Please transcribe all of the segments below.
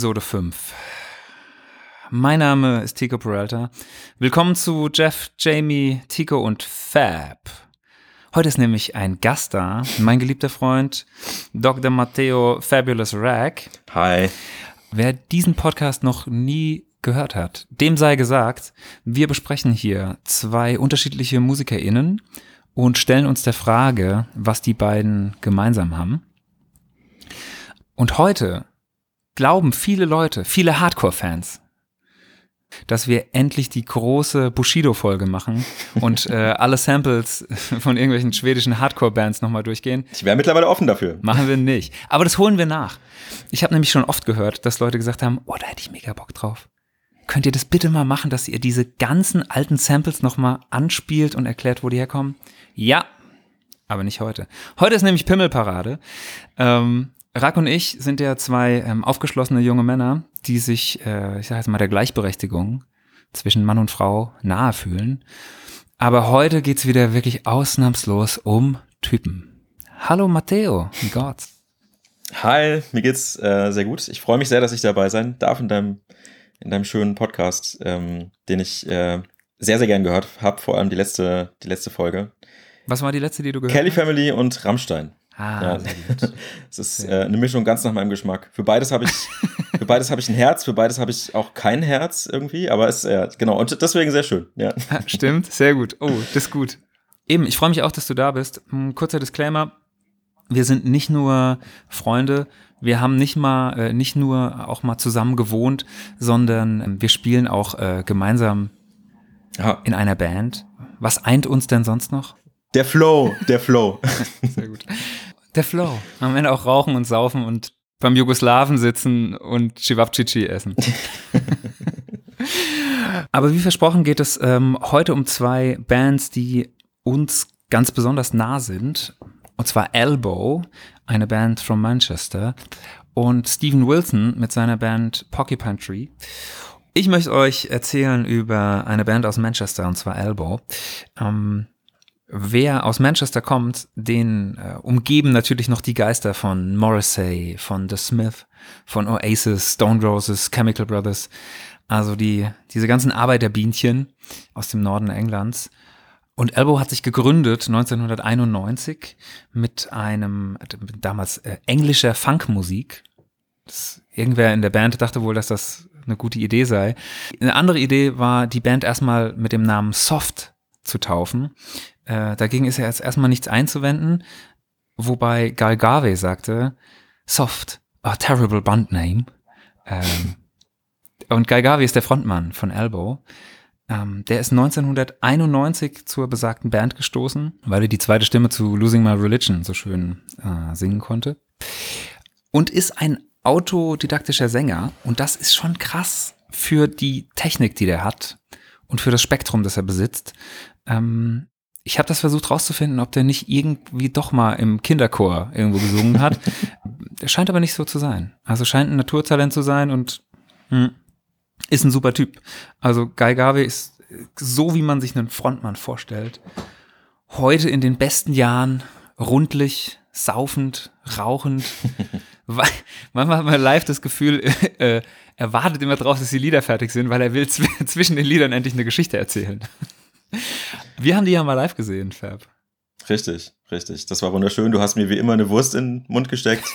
Episode 5. Mein Name ist Tico Peralta. Willkommen zu Jeff, Jamie, Tico und Fab. Heute ist nämlich ein Gast da, mein geliebter Freund Dr. Matteo Fabulous Rag. Hi. Wer diesen Podcast noch nie gehört hat, dem sei gesagt, wir besprechen hier zwei unterschiedliche MusikerInnen und stellen uns der Frage, was die beiden gemeinsam haben. Und heute glauben viele Leute, viele Hardcore-Fans, dass wir endlich die große Bushido-Folge machen und äh, alle Samples von irgendwelchen schwedischen Hardcore-Bands nochmal durchgehen. Ich wäre mittlerweile offen dafür. Machen wir nicht. Aber das holen wir nach. Ich habe nämlich schon oft gehört, dass Leute gesagt haben, oh, da hätte ich mega Bock drauf. Könnt ihr das bitte mal machen, dass ihr diese ganzen alten Samples nochmal anspielt und erklärt, wo die herkommen? Ja, aber nicht heute. Heute ist nämlich Pimmelparade. Ähm, Rack und ich sind ja zwei ähm, aufgeschlossene junge Männer, die sich, äh, ich sage jetzt mal, der Gleichberechtigung zwischen Mann und Frau nahe fühlen. Aber heute geht's wieder wirklich ausnahmslos um Typen. Hallo Matteo, Gott. Hi, mir geht's äh, sehr gut. Ich freue mich sehr, dass ich dabei sein darf in deinem, in deinem schönen Podcast, ähm, den ich äh, sehr, sehr gern gehört habe, vor allem die letzte, die letzte Folge. Was war die letzte, die du gehört Kelly hast? Family und Rammstein. Ah, Ja. sehr gut. Es ist äh, eine Mischung ganz nach meinem Geschmack. Für beides habe ich, für beides habe ich ein Herz, für beides habe ich auch kein Herz irgendwie, aber es ist äh, genau und deswegen sehr schön. Ja. Stimmt, sehr gut. Oh, das ist gut. Eben, ich freue mich auch, dass du da bist. Ein kurzer Disclaimer. Wir sind nicht nur Freunde, wir haben nicht mal, äh, nicht nur auch mal zusammen gewohnt, sondern ähm, wir spielen auch äh, gemeinsam Aha. in einer Band. Was eint uns denn sonst noch? Der Flow, der Flow. Sehr gut. Der Flow. Am Ende auch rauchen und saufen und beim Jugoslawen sitzen und Chivapchichi essen. Aber wie versprochen geht es ähm, heute um zwei Bands, die uns ganz besonders nah sind. Und zwar Elbow, eine Band from Manchester, und Stephen Wilson mit seiner Band Porcupine Tree. Ich möchte euch erzählen über eine Band aus Manchester, und zwar Elbow. Ähm, Wer aus Manchester kommt, den äh, umgeben natürlich noch die Geister von Morrissey, von The Smith, von Oasis, Stone Roses, Chemical Brothers. Also die, diese ganzen Arbeiterbienchen aus dem Norden Englands. Und Elbow hat sich gegründet 1991 mit einem mit damals äh, englischer Funkmusik. Das, irgendwer in der Band dachte wohl, dass das eine gute Idee sei. Eine andere Idee war, die Band erstmal mit dem Namen Soft zu taufen. Äh, dagegen ist ja jetzt erstmal nichts einzuwenden, wobei Gal Garvey sagte, Soft, a terrible band name. Ähm, und Guy Garvey ist der Frontmann von Elbow. Ähm, der ist 1991 zur besagten Band gestoßen, weil er die zweite Stimme zu Losing My Religion so schön äh, singen konnte. Und ist ein autodidaktischer Sänger. Und das ist schon krass für die Technik, die der hat und für das Spektrum, das er besitzt. Ähm, ich habe das versucht rauszufinden, ob der nicht irgendwie doch mal im Kinderchor irgendwo gesungen hat. Der scheint aber nicht so zu sein. Also scheint ein Naturtalent zu sein und hm, ist ein super Typ. Also Guy Garvey ist so, wie man sich einen Frontmann vorstellt. Heute in den besten Jahren, rundlich, saufend, rauchend. Manchmal hat man live das Gefühl, äh, er wartet immer drauf, dass die Lieder fertig sind, weil er will zw zwischen den Liedern endlich eine Geschichte erzählen. Wir haben die ja mal live gesehen, Fab. Richtig, richtig. Das war wunderschön. Du hast mir wie immer eine Wurst in den Mund gesteckt.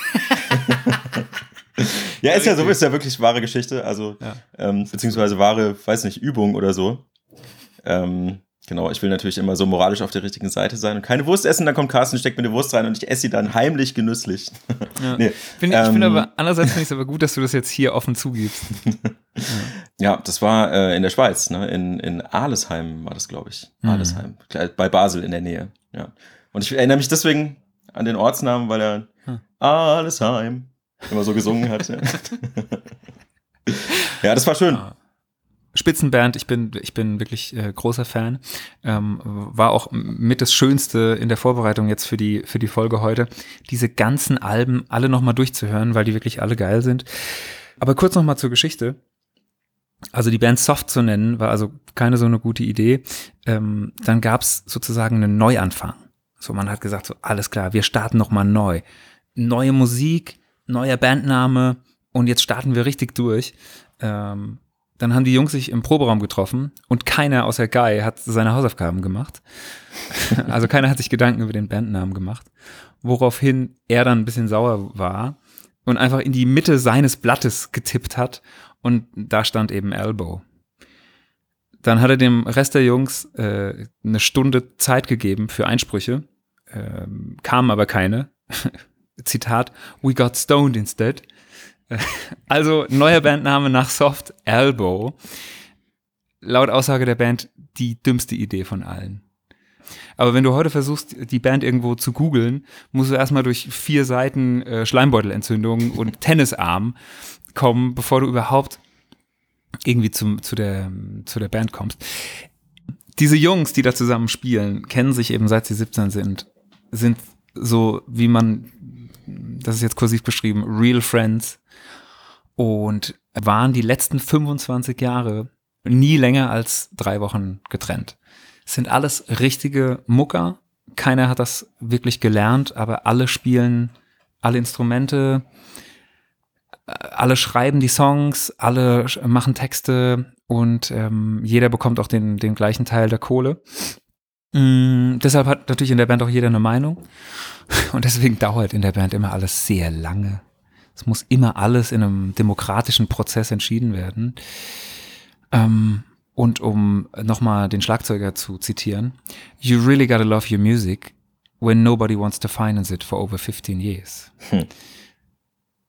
ja, ist ja so, ist ja wirklich wahre Geschichte. Also, Ja. ähm, beziehungsweise wahre, weiß nicht, Übung oder so. Ähm, genau, ich will natürlich immer so moralisch auf der richtigen Seite sein und keine Wurst essen. Dann kommt Carsten, steckt mir eine Wurst rein und ich esse sie dann heimlich genüsslich. Ja. nee, Find, ich finde ähm, aber, andererseits finde ich es aber gut, dass du das jetzt hier offen zugibst. Ja, das war äh, in der Schweiz, ne? in, in Arlesheim war das, glaube ich. Mhm. Arlesheim, Klar, bei Basel in der Nähe. Ja. Und ich erinnere mich deswegen an den Ortsnamen, weil er Hm. Arlesheim immer so gesungen hat. Ja, ja das war schön. Ah. Spitzenband, ich bin, ich bin wirklich äh, großer Fan. Ähm, war auch mit das Schönste in der Vorbereitung jetzt für die, für die Folge heute, diese ganzen Alben alle nochmal durchzuhören, weil die wirklich alle geil sind. Aber kurz nochmal zur Geschichte. Also die Band Soft zu nennen, war also keine so eine gute Idee. Ähm, dann gab's sozusagen einen Neuanfang. So, man hat gesagt, so alles klar, wir starten nochmal neu. Neue Musik, neuer Bandname und jetzt starten wir richtig durch. Ähm, dann haben die Jungs sich im Proberaum getroffen und keiner außer Guy hat seine Hausaufgaben gemacht. also keiner hat sich Gedanken über den Bandnamen gemacht. Woraufhin er dann ein bisschen sauer war und einfach in die Mitte seines Blattes getippt hat und da stand eben Elbow. Dann hat er dem Rest der Jungs äh, eine Stunde Zeit gegeben für Einsprüche, ähm, kamen aber keine. Zitat, we got stoned instead. Also neuer Bandname nach Soft Elbow. Laut Aussage der Band die dümmste Idee von allen. Aber wenn du heute versuchst, die Band irgendwo zu googeln, musst du erstmal durch vier Seiten äh, Schleimbeutelentzündung und Tennisarm kommen, bevor du überhaupt irgendwie zum, zu, der, zu der Band kommst. Diese Jungs, die da zusammen spielen, kennen sich eben seit sie 17 sind, sind so, wie man, das ist jetzt kursiv beschrieben, Real Friends und waren die letzten 25 Jahre nie länger als drei Wochen getrennt. Es sind alles richtige Mucker. Keiner hat das wirklich gelernt, aber alle spielen alle Instrumente, alle schreiben die Songs, alle machen Texte und ähm, jeder bekommt auch den, den gleichen Teil der Kohle. Mm, deshalb hat natürlich in der Band auch jeder eine Meinung. Und deswegen dauert in der Band immer alles sehr lange. Es muss immer alles in einem demokratischen Prozess entschieden werden. Ähm, und um nochmal den Schlagzeuger zu zitieren, You really gotta love your music when nobody wants to finance it for over 15 years. Hm.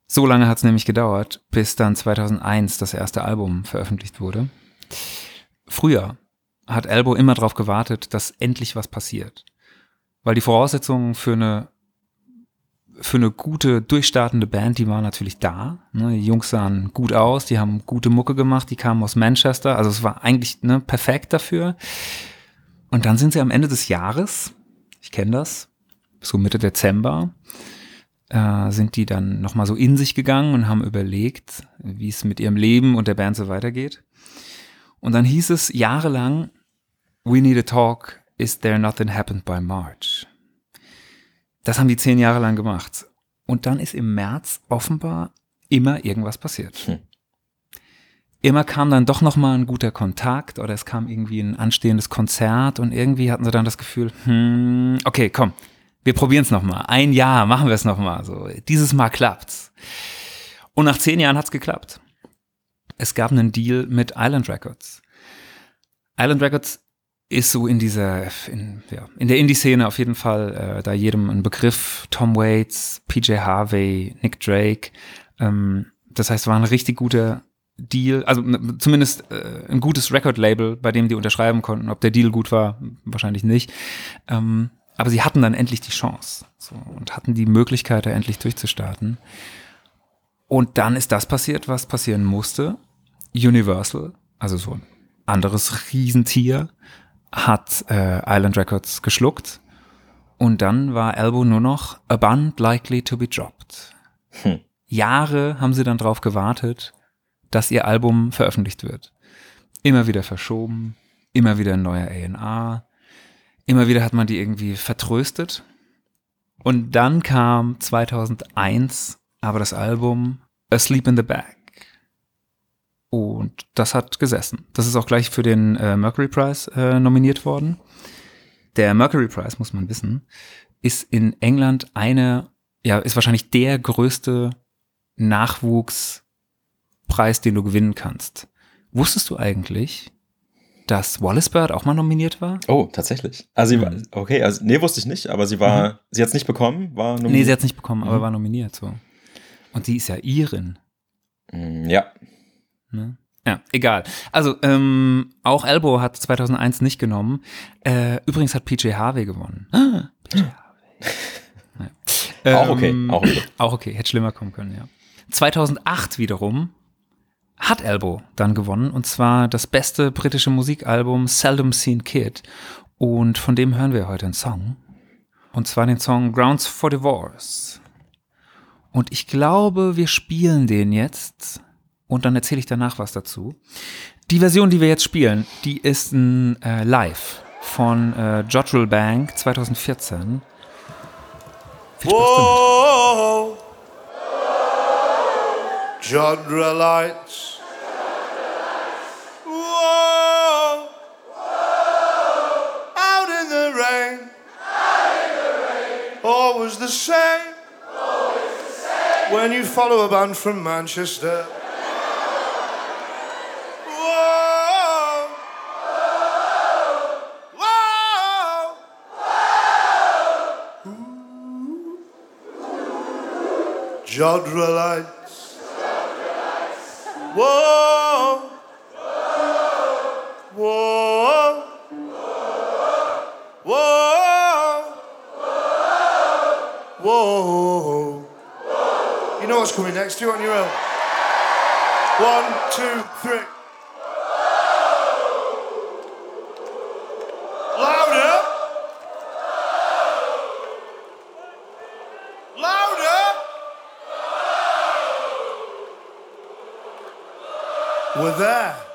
So lange hat es nämlich gedauert, bis dann 2001 das erste Album veröffentlicht wurde. Früher hat Elbow immer darauf gewartet, dass endlich was passiert. Weil die Voraussetzungen für eine für eine gute, durchstartende Band, die war natürlich da. Ne? Die Jungs sahen gut aus, die haben gute Mucke gemacht, die kamen aus Manchester. Also es war eigentlich ne, perfekt dafür. Und dann sind sie am Ende des Jahres, ich kenne das, so Mitte Dezember, äh, sind die dann nochmal so in sich gegangen und haben überlegt, wie es mit ihrem Leben und der Band so weitergeht. Und dann hieß es jahrelang, We need a talk, is there nothing happened by March? Das haben die zehn Jahre lang gemacht. Und dann ist im März offenbar immer irgendwas passiert. Hm. Immer kam dann doch noch mal ein guter Kontakt oder es kam irgendwie ein anstehendes Konzert und irgendwie hatten sie dann das Gefühl, hm, okay, komm, wir probieren es noch mal. Ein Jahr machen wir es noch mal. So, dieses Mal klappt's. Und nach zehn Jahren hat's geklappt. Es gab einen Deal mit Island Records. Island Records ist so in dieser, in, ja, in der Indie-Szene auf jeden Fall äh, da jedem ein Begriff. Tom Waits, PJ Harvey, Nick Drake. Ähm, das heißt, war ein richtig guter Deal, also zumindest äh, ein gutes Record-Label, bei dem die unterschreiben konnten. Ob der Deal gut war, wahrscheinlich nicht. Ähm, aber sie hatten dann endlich die Chance so, und hatten die Möglichkeit, da endlich durchzustarten. Und dann ist das passiert, was passieren musste. Universal, also so ein anderes Riesentier, hat äh, Island Records geschluckt und dann war Elbow nur noch a band likely to be dropped. Hm. Jahre haben sie dann drauf gewartet, dass ihr Album veröffentlicht wird. Immer wieder verschoben, immer wieder ein neuer A&R, immer wieder hat man die irgendwie vertröstet. Und dann kam 2001 aber das Album Asleep in the Bag. Und das hat gesessen. Das ist auch gleich für den äh, Mercury Prize äh, nominiert worden. Der Mercury Prize, muss man wissen, ist in England eine, ja, ist wahrscheinlich der größte Nachwuchspreis, den du gewinnen kannst. Wusstest du eigentlich, dass Wallace Bird auch mal nominiert war? Oh, tatsächlich. Also sie war, mhm. okay, also nee, wusste ich nicht, aber sie war, mhm. sie hat es nicht bekommen, war nominiert. Nee, sie hat es nicht bekommen, mhm. aber war nominiert so. Und sie ist ja Irin. Mm, ja. Ne? Ja, egal. Also, ähm, auch Elbow hat 2001 nicht genommen. Äh, übrigens hat PJ Harvey gewonnen. Ah, PJ Harvey. naja. auch okay, ähm, auch okay. Auch okay, hätte schlimmer kommen können, ja. 2008 wiederum hat Elbow dann gewonnen und zwar das beste britische Musikalbum Seldom Seen Kid und von dem hören wir heute einen Song und zwar den Song Grounds for Divorce. Und ich glaube, wir spielen den jetzt und dann erzähle ich danach was dazu. Die Version, die wir jetzt spielen, die ist ein äh, Live von äh, Jotral Bank 2014. Viel Spaß Whoa. damit. Genre Lights. Whoa. Out in the rain. Always the same. Always the same. When you follow a band from Manchester. Jodrelites. Whoa. Whoa. Whoa. Whoa. Whoa. Whoa. You know what's coming next. Do it on your own. One, two, three. were there.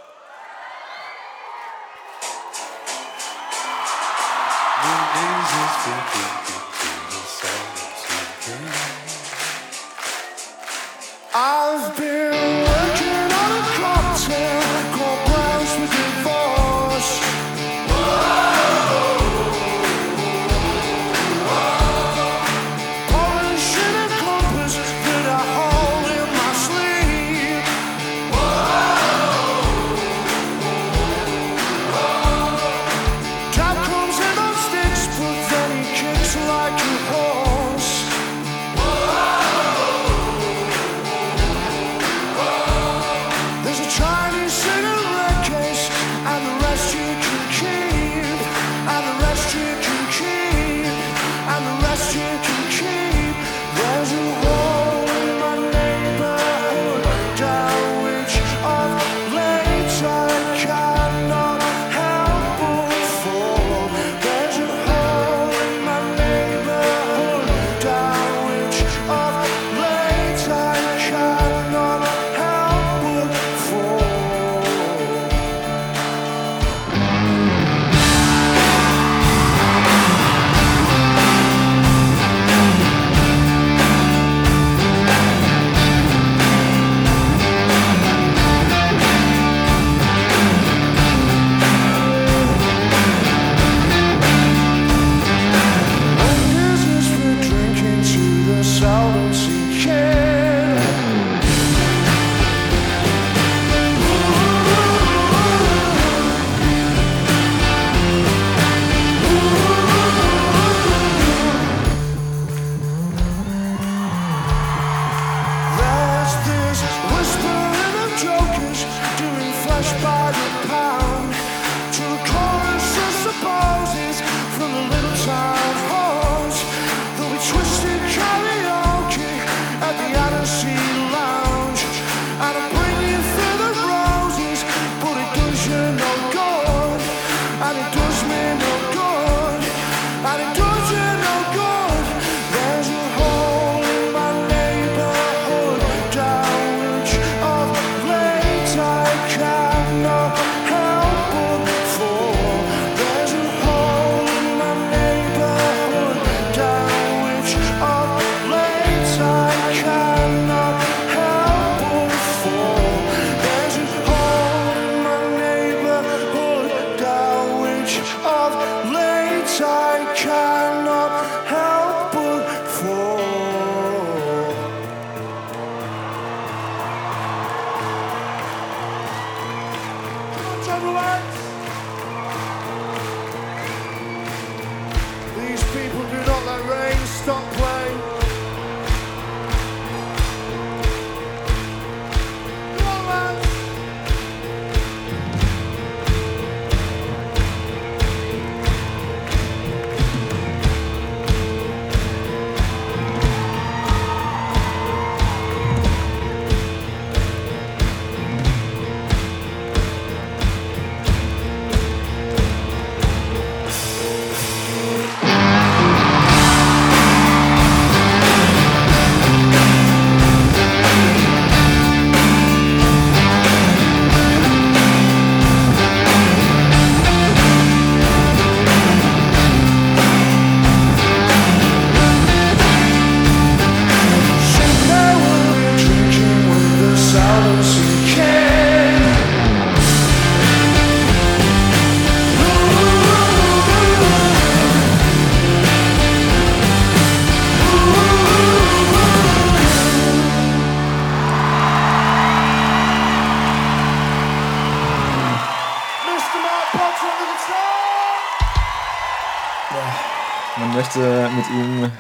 Möchte mit ihm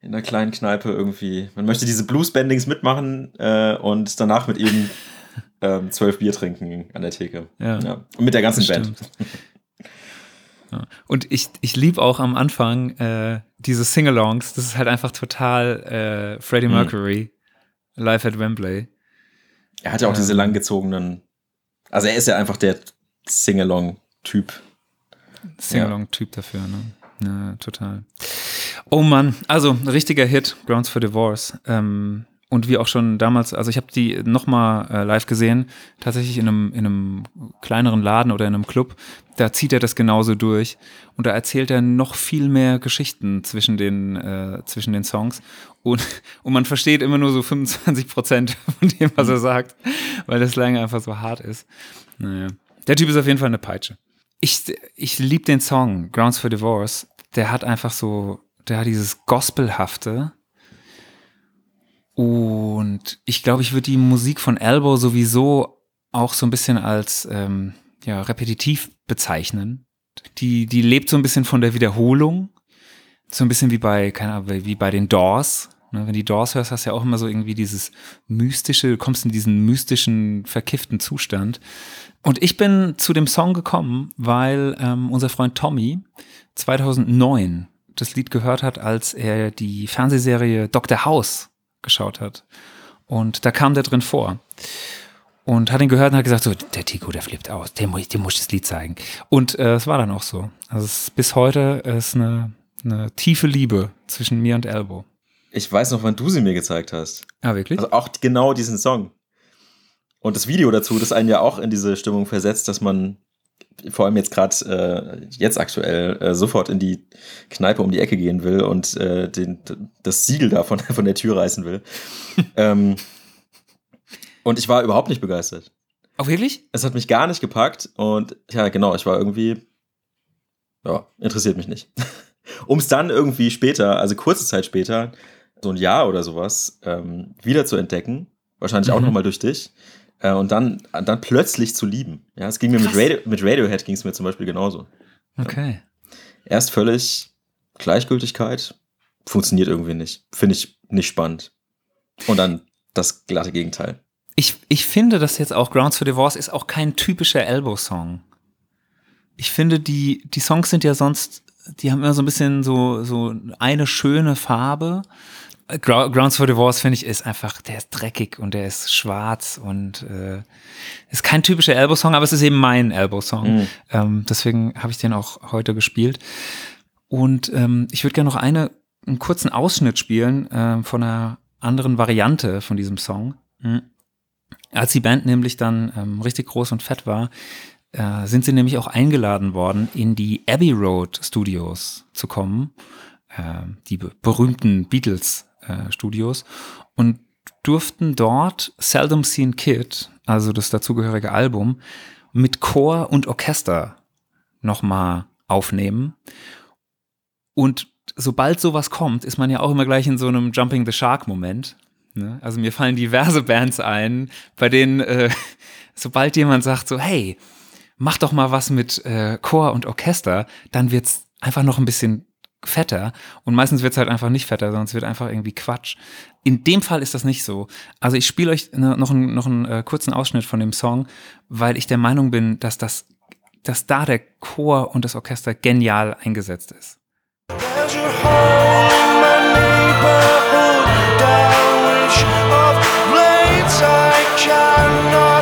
in einer kleinen Kneipe irgendwie, man möchte diese Blues-Bendings mitmachen äh, und danach mit ihm ähm, zwölf Bier trinken an der Theke. Ja. Und mit der ganzen Band. Ja. Und ich, ich liebe auch am Anfang äh, diese Sing-Alongs. Das ist halt einfach total äh, Freddie Mhm. Mercury live at Wembley. Er hat ja auch diese Ähm. langgezogenen, also er ist ja einfach der Sing-Along-Typ. Sing-Along-Typ dafür, ne? Ja, total. Oh Mann, also richtiger Hit, Grounds for Divorce. Ähm, und wie auch schon damals, also ich habe die nochmal äh, live gesehen, tatsächlich in einem, in einem kleineren Laden oder in einem Club. Da zieht er das genauso durch. Und da erzählt er noch viel mehr Geschichten zwischen den, äh, zwischen den Songs. Und, und man versteht immer nur so 25 Prozent von dem, was er sagt, weil das Slang einfach so hart ist. Naja. Der Typ ist auf jeden Fall eine Peitsche. Ich, ich liebe den Song, Grounds for Divorce. Der hat einfach so, der hat dieses Gospelhafte. Und ich glaube, ich würde die Musik von Elbow sowieso auch so ein bisschen als ähm, ja, repetitiv bezeichnen. Die, die lebt so ein bisschen von der Wiederholung. So ein bisschen wie bei, keine Ahnung, wie bei den Doors. Ne, wenn die Doors hörst, hast du ja auch immer so irgendwie dieses mystische, du kommst in diesen mystischen, verkifften Zustand. Und ich bin zu dem Song gekommen, weil ähm, unser Freund Tommy 2009 das Lied gehört hat, als er die Fernsehserie Dr. House geschaut hat. Und da kam der drin vor. Und hat ihn gehört und hat gesagt, so, der Tico, der flippt aus, dem, dem muss ich das Lied zeigen. Und äh, es war dann auch so. Also es ist bis heute ist eine, eine tiefe Liebe zwischen mir und Elbow. Ich weiß noch, wann du sie mir gezeigt hast. Ah, wirklich? Also auch genau diesen Song. Und das Video dazu, das einen ja auch in diese Stimmung versetzt, dass man vor allem jetzt gerade äh, jetzt aktuell äh, sofort in die Kneipe um die Ecke gehen will und äh, den, das Siegel da von, von der Tür reißen will. ähm, und ich war überhaupt nicht begeistert. Auch wirklich? Es hat mich gar nicht gepackt und ja, genau, ich war irgendwie, ja, interessiert mich nicht. um es dann irgendwie später, also kurze Zeit später, so ein Jahr oder sowas, ähm, wieder zu entdecken, wahrscheinlich auch Mhm. nochmal durch dich, äh, und dann, dann plötzlich zu lieben. Ja, es ging mir mit. Radio, mit Radiohead ging es mir zum Beispiel genauso. Okay. Erst völlig Gleichgültigkeit, funktioniert irgendwie nicht. Finde ich nicht spannend. Und dann das glatte Gegenteil. Ich, ich finde, dass jetzt auch Grounds for Divorce ist auch kein typischer Elbow-Song. Ich finde, die, die Songs sind ja sonst, die haben immer so ein bisschen so, so eine schöne Farbe. Äh, Grou- Grounds for Divorce, finde ich, ist einfach, der ist dreckig und der ist schwarz und äh, ist kein typischer Elbow-Song, aber es ist eben mein Elbow-Song. Mhm. Ähm, deswegen habe ich den auch heute gespielt. Und ähm, ich würde gerne noch eine, einen kurzen Ausschnitt spielen ähm, von einer anderen Variante von diesem Song. Mhm. Als die Band nämlich dann ähm, richtig groß und fett war, äh, sind sie nämlich auch eingeladen worden, in die Abbey Road Studios zu kommen, äh, die be berühmten Beatles äh, Studios, und durften dort Seldom Seen Kid, also das dazugehörige Album, mit Chor und Orchester nochmal aufnehmen. Und sobald sowas kommt, ist man ja auch immer gleich in so einem Jumping the Shark Moment. Ne? Also mir fallen diverse Bands ein, bei denen, äh, sobald jemand sagt so, hey, mach doch mal was mit äh, Chor und Orchester, dann wird's einfach noch ein bisschen fetter. Und meistens wird's halt einfach nicht fetter, sondern es wird einfach irgendwie Quatsch. In dem Fall ist das nicht so. Also ich spiele euch ne, noch einen, noch einen äh, kurzen Ausschnitt von dem Song, weil ich der Meinung bin, dass das, dass da der Chor und das Orchester genial eingesetzt ist. There's a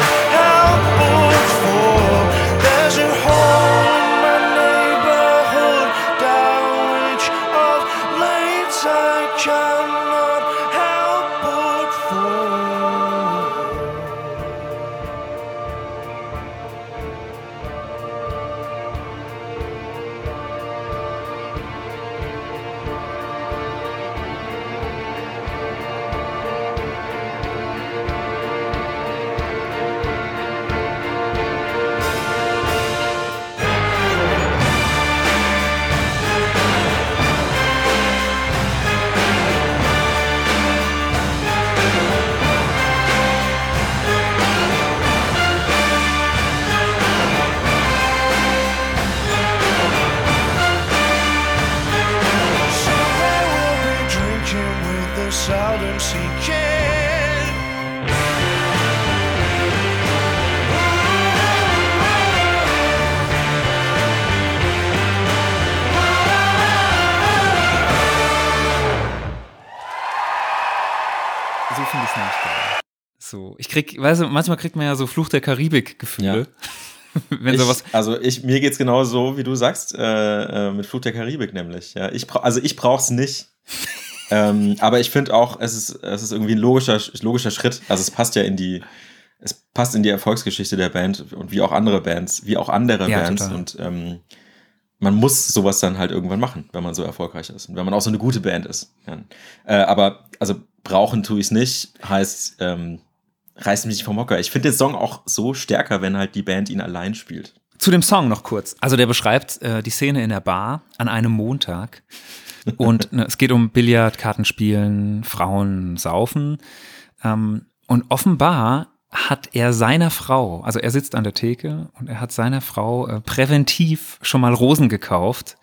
So, ich krieg, weißt du, manchmal kriegt man ja so Fluch der Karibik-Gefühle. Wenn ich, sowas. also ich, mir geht's genau so, wie du sagst, äh, äh, mit Flut der Karibik nämlich. Ja, ich also ich brauch's nicht. ähm, aber ich finde auch, es ist, es ist irgendwie ein logischer, logischer Schritt. Also es passt ja in die, es passt in die Erfolgsgeschichte der Band und wie auch andere Bands, wie auch andere Ja, Bands. total. Und ähm, man muss sowas dann halt irgendwann machen, wenn man so erfolgreich ist und wenn man auch so eine gute Band ist. Ja. Äh, aber also brauchen tue ich es nicht, heißt ähm, reißt mich vom Hocker. Ich finde den Song auch so stärker, wenn halt die Band ihn allein spielt. Zu dem Song noch kurz. Also der beschreibt äh, die Szene in der Bar an einem Montag. Und ne, es geht um Billard, Kartenspielen, Frauen saufen. Ähm, und offenbar hat er seiner Frau, also er sitzt an der Theke und er hat seiner Frau äh, präventiv schon mal Rosen gekauft,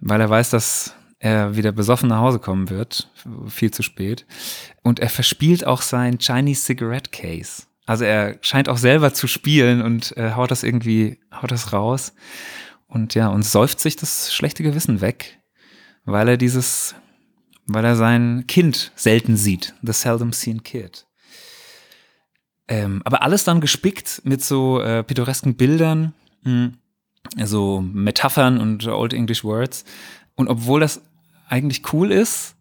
weil er weiß, dass er wieder besoffen nach Hause kommen wird, viel zu spät. Und er verspielt auch sein Chinese Cigarette Case. Also er scheint auch selber zu spielen und äh, haut das irgendwie, haut das raus. Und ja, und säuft sich das schlechte Gewissen weg, weil er dieses, weil er sein Kind selten sieht. The seldom seen kid. Ähm, aber alles dann gespickt mit so äh, pittoresken Bildern, mh, so Metaphern und Old English Words. Und obwohl das eigentlich cool ist,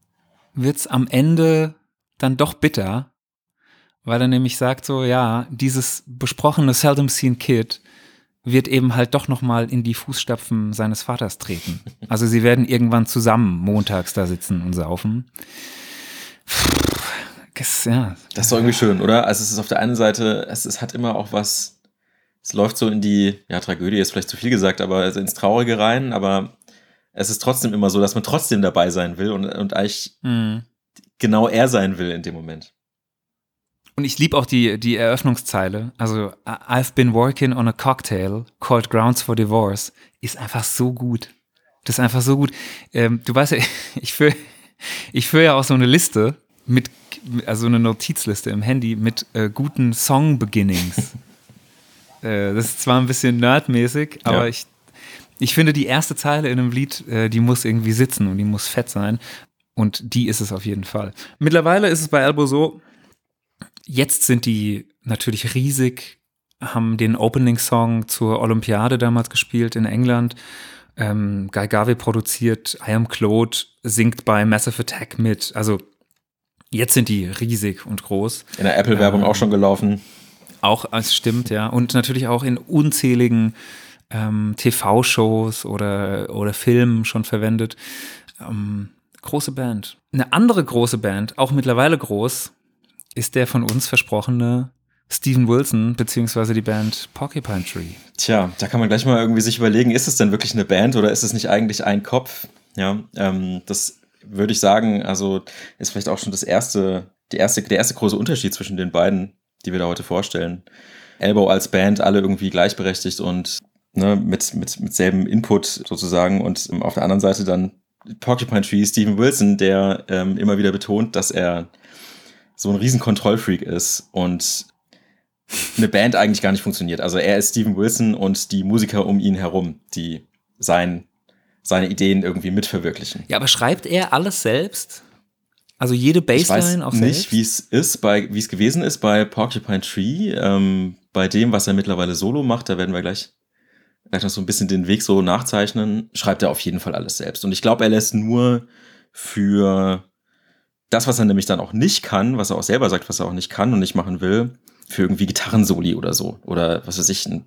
wird's am Ende dann doch bitter, weil er nämlich sagt so, ja, dieses besprochene Seldom Seen Kid wird eben halt doch nochmal in die Fußstapfen seines Vaters treten. Also sie werden irgendwann zusammen montags da sitzen und saufen. Das, ja, Das ist doch irgendwie schön, oder? Also es ist auf der einen Seite, es, es hat immer auch was, es läuft so in die, ja, Tragödie ist vielleicht zu viel gesagt, aber also ins Traurige rein, aber es ist trotzdem immer so, dass man trotzdem dabei sein will und, und eigentlich Mhm. genau er sein will in dem Moment. Und ich liebe auch die, die Eröffnungszeile. Also, I've been working on a cocktail called Grounds for Divorce. Ist einfach so gut. Das ist einfach so gut. Ähm, du weißt ja, ich führe ich führe ja auch so eine Liste mit, also eine Notizliste im Handy mit äh, guten Song-Beginnings. äh, das ist zwar ein bisschen nerdmäßig, aber Ja. ich, ich finde, die erste Zeile in einem Lied, äh, die muss irgendwie sitzen und die muss fett sein. Und die ist es auf jeden Fall. Mittlerweile ist es bei Elbow so, Jetzt sind die natürlich riesig, haben den Opening-Song zur Olympiade damals gespielt in England. Ähm, Guy Garvey produziert, I Am Claude singt bei Massive Attack mit. Also jetzt sind die riesig und groß. In der Apple-Werbung auch schon gelaufen. Auch, es stimmt, ja. Und natürlich auch in unzähligen ähm, TV-Shows oder, oder Filmen schon verwendet. Ähm, große Band. Eine andere große Band, auch mittlerweile groß, ist der von uns versprochene Steven Wilson, beziehungsweise die Band Porcupine Tree. Tja, da kann man gleich mal irgendwie sich überlegen, ist es denn wirklich eine Band oder ist es nicht eigentlich ein Kopf? Ja, ähm, das würde ich sagen, also ist vielleicht auch schon das erste, die erste, der erste große Unterschied zwischen den beiden, die wir da heute vorstellen. Elbow als Band, alle irgendwie gleichberechtigt und ne, mit, mit, mit selben Input sozusagen und ähm, auf der anderen Seite dann Porcupine Tree, Steven Wilson, der ähm, immer wieder betont, dass er so ein riesen Kontrollfreak ist und eine Band eigentlich gar nicht funktioniert. Also er ist Steven Wilson und die Musiker um ihn herum, die sein, seine Ideen irgendwie mitverwirklichen. Ja, aber schreibt er alles selbst? Also jede Ich weiß Bassline auch nicht, wie es ist, bei, wie es gewesen ist bei Porcupine Tree. Ähm, bei dem, was er mittlerweile solo macht, da werden wir gleich, gleich noch so ein bisschen den Weg so nachzeichnen, schreibt er auf jeden Fall alles selbst. Und ich glaube, er lässt nur für das, was er nämlich dann auch nicht kann, was er auch selber sagt, was er auch nicht kann und nicht machen will, für irgendwie Gitarrensoli oder so. Oder was weiß ich, ein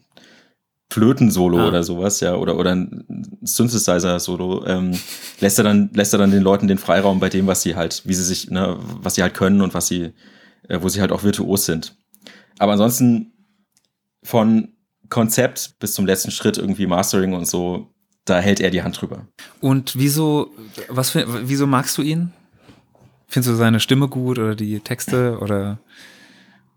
Flötensolo Ah. oder sowas, ja, oder, oder ein Synthesizer-Solo, ähm, lässt er dann, lässt er dann den Leuten den Freiraum bei dem, was sie halt, wie sie sich, ne, was sie halt können und was sie, äh, wo sie halt auch virtuos sind. Aber ansonsten von Konzept bis zum letzten Schritt irgendwie Mastering und so, da hält er die Hand drüber. Und wieso, was für, wieso magst du ihn? Findest du seine Stimme gut oder die Texte oder,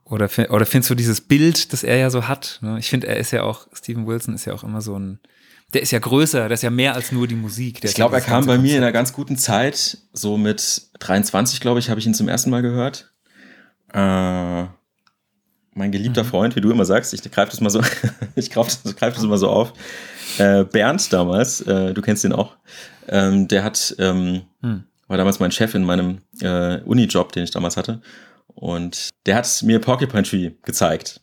oder, oder findest du dieses Bild, das er ja so hat? ne? Ich finde, er ist ja auch, Steven Wilson ist ja auch immer so ein, der ist ja größer, der ist ja mehr als nur die Musik. Der Ich glaube, er kam bei mir in einer ganz guten Zeit, so mit 23, glaube ich, habe ich ihn zum ersten Mal gehört. Äh, mein geliebter Freund, wie du immer sagst, ich greife das mal so, ich greife das, greif das immer so auf. Äh, Bernd damals, äh, du kennst ihn auch, ähm, der hat, ähm, Hm. war damals mein Chef in meinem äh, Uni-Job, den ich damals hatte. Und der hat mir Porcupine Tree gezeigt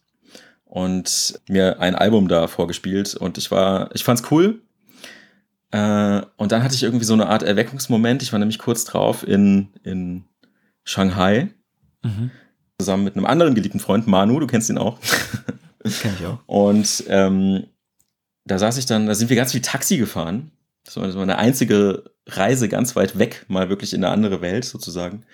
und mir ein Album da vorgespielt und ich war, ich fand's cool. Äh, und dann hatte ich irgendwie so eine Art Erweckungsmoment. Ich war nämlich kurz drauf in, in Shanghai Mhm. Zusammen mit einem anderen geliebten Freund, Manu, du kennst ihn auch. Kenn ich auch. Und ähm, da saß ich dann, da sind wir ganz viel Taxi gefahren. Das war, das war eine einzige Reise ganz weit weg, mal wirklich in eine andere Welt sozusagen.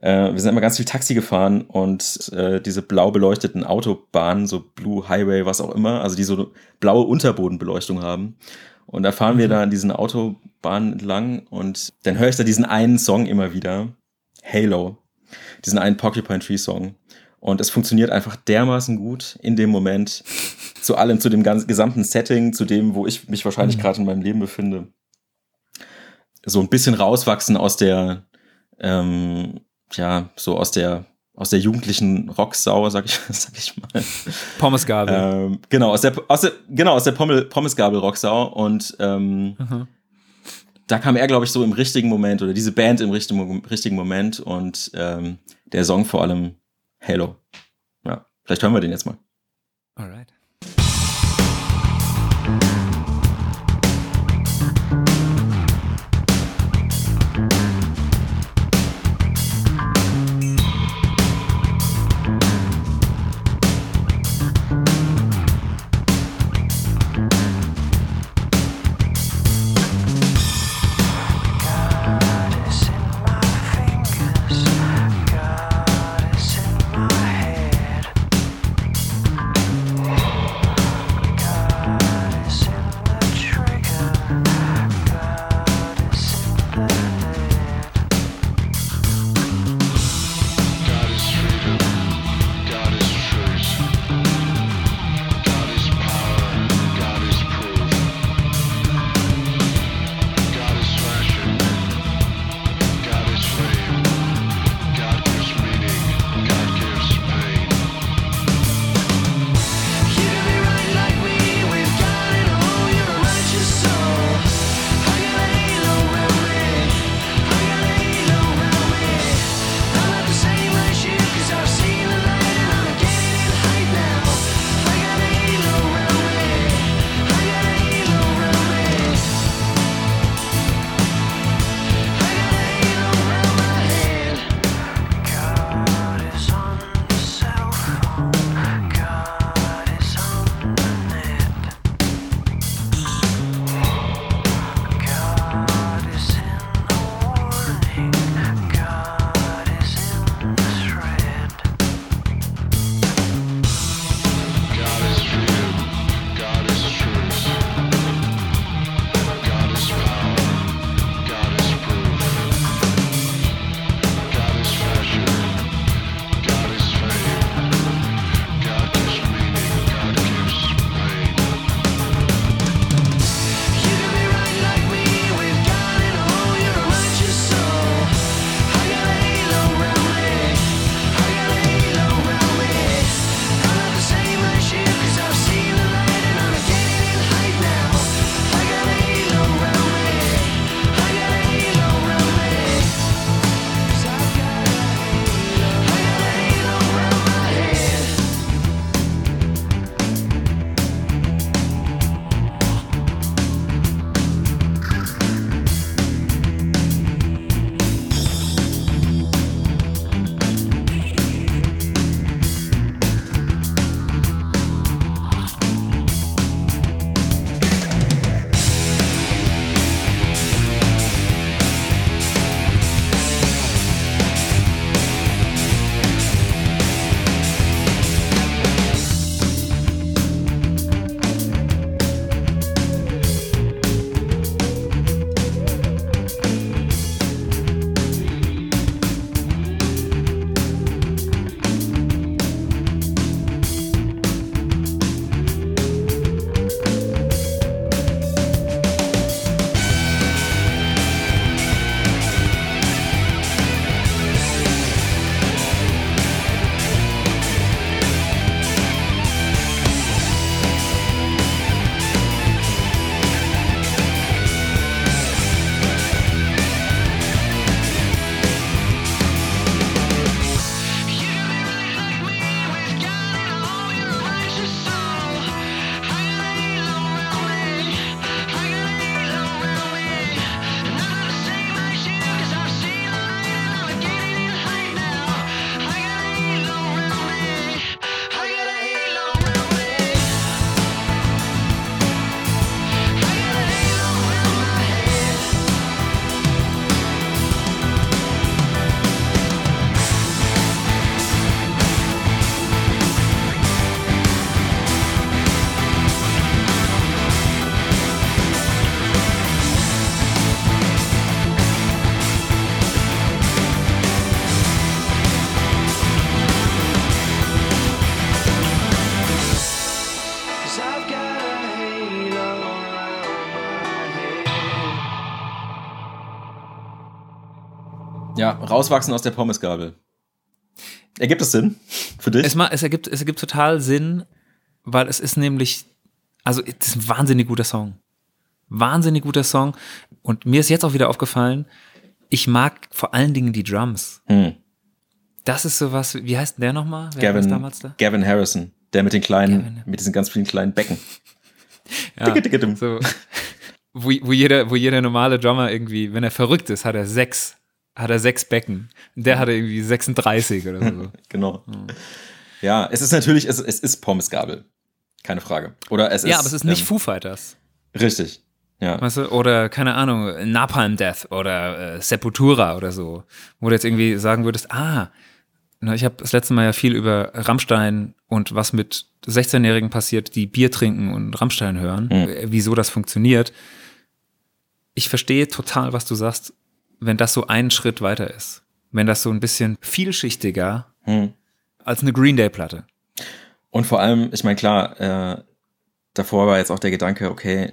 Äh, wir sind immer ganz viel Taxi gefahren und äh, diese blau beleuchteten Autobahnen, so Blue Highway, was auch immer, also die so blaue Unterbodenbeleuchtung haben. Und da fahren wir da an diesen Autobahnen entlang und dann höre ich da diesen einen Song immer wieder, Halo, diesen einen Porcupine Tree Song. Und es funktioniert einfach dermaßen gut in dem Moment, zu allem, zu dem ganzen gesamten Setting, zu dem, wo ich mich wahrscheinlich Mhm. gerade in meinem Leben befinde. So ein bisschen rauswachsen aus der, ähm, ja, so aus der, aus der jugendlichen Rocksau, sag ich, sag ich mal. Pommesgabel. Ähm, genau, aus der, aus der, genau, aus der Pommel, Pommesgabel-Rocksau. Und ähm, Mhm. Da kam er, glaube ich, so im richtigen Moment oder diese Band im richtigen, richtigen Moment und ähm, der Song vor allem Halo. Ja, vielleicht hören wir den jetzt mal. Alright. Ja, rauswachsen aus der Pommesgabel. Ergibt es Sinn für dich? Es, es, ergibt, es ergibt total Sinn, weil es ist nämlich, also es ist ein wahnsinnig guter Song. Wahnsinnig guter Song. Und mir ist jetzt auch wieder aufgefallen, ich mag vor allen Dingen die Drums. Hm. Das ist sowas, wie heißt der nochmal? Wer Gavin, damals da? Gavin Harrison, der mit den kleinen, Gavin. mit diesen ganz vielen kleinen Becken. Ja, so, wo, wo, jeder, wo jeder normale Drummer irgendwie, wenn er verrückt ist, hat er sechs, hat er sechs Becken. Der hatte irgendwie 36 oder so. Genau. Ja, es ist natürlich, es, es ist Pommesgabel. Keine Frage. Oder es ist. ja, aber es ist nicht ähm, Foo Fighters. Richtig. Ja. Weißt du, oder keine Ahnung, Napalm Death oder äh, Sepultura oder so, wo du jetzt irgendwie sagen würdest, ah, na, ich habe das letzte Mal ja viel über Rammstein und was mit 16-Jährigen passiert, die Bier trinken und Rammstein hören, äh, wieso das funktioniert. Ich verstehe total, was du sagst, wenn das so einen Schritt weiter ist. Wenn das so ein bisschen vielschichtiger Hm. als eine Green Day-Platte. Und vor allem, ich meine, klar, äh, davor war jetzt auch der Gedanke, okay,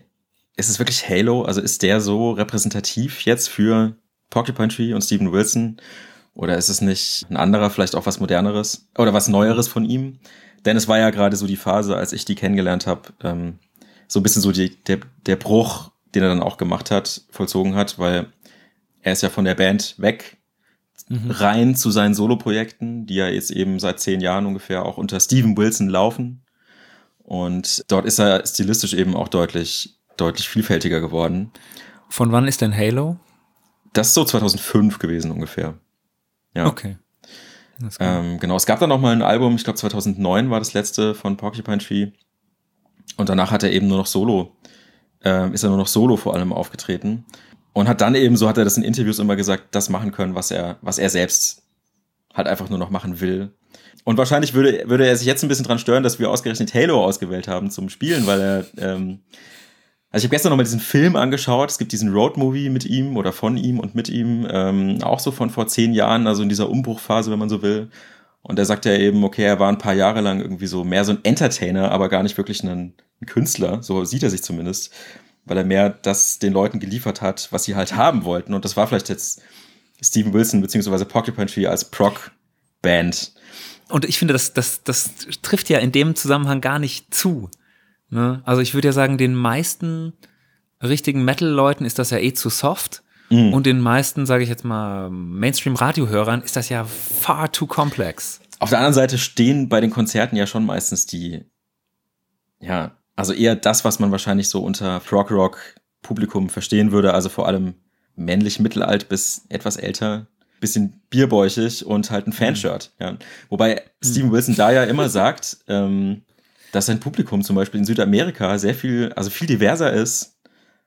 ist es wirklich Halo? Also ist der so repräsentativ jetzt für Porcupine Tree und Steven Wilson? Oder ist es nicht ein anderer, vielleicht auch was Moderneres oder was Neueres von ihm? Denn es war ja gerade so die Phase, als ich die kennengelernt habe, ähm, so ein bisschen so die, der, der Bruch, den er dann auch gemacht hat, vollzogen hat, weil er ist ja von der Band weg, rein zu seinen Soloprojekten, die ja jetzt eben seit zehn Jahren ungefähr auch unter Steven Wilson laufen. Und dort ist er stilistisch eben auch deutlich, deutlich vielfältiger geworden. Von wann ist denn Halo? Das ist so 2005 gewesen ungefähr. Ja. Okay. Ähm, genau, es gab dann noch mal ein Album, ich glaube 2009 war das letzte von Porcupine Tree. Und danach hat er eben nur noch Solo, ähm, ist er nur noch Solo vor allem aufgetreten. Und hat dann eben, so hat er das in Interviews immer gesagt, das machen können, was er, was er selbst halt einfach nur noch machen will. Und wahrscheinlich würde, würde er sich jetzt ein bisschen dran stören, dass wir ausgerechnet Halo ausgewählt haben zum Spielen, weil er, ähm, also ich habe gestern noch mal diesen Film angeschaut. Es gibt diesen Road-Movie mit ihm oder von ihm und mit ihm, ähm, auch so von vor zehn Jahren, also in dieser Umbruchphase, wenn man so will. Und er sagt ja eben, okay, er war ein paar Jahre lang irgendwie so mehr so ein Entertainer, aber gar nicht wirklich ein, ein Künstler. So sieht er sich zumindest, weil er mehr das den Leuten geliefert hat, was sie halt haben wollten. Und das war vielleicht jetzt Steven Wilson beziehungsweise Porcupine Tree als Proc-Band. Und ich finde, das, das, das trifft ja in dem Zusammenhang gar nicht zu. Ne? Also ich würde ja sagen, den meisten richtigen Metal-Leuten ist das ja eh zu soft. Mhm. Und den meisten, sage ich jetzt mal, Mainstream-Radio-Hörern ist das ja far too complex. Auf der anderen Seite stehen bei den Konzerten ja schon meistens die, ja, also eher das, was man wahrscheinlich so unter Prog Rock Publikum verstehen würde, also vor allem männlich mittelalt bis etwas älter, bisschen bierbäuchig und halt ein Fanshirt. Ja. Wobei Steven Wilson da ja immer sagt, ähm, dass sein Publikum zum Beispiel in Südamerika sehr viel, also viel diverser ist,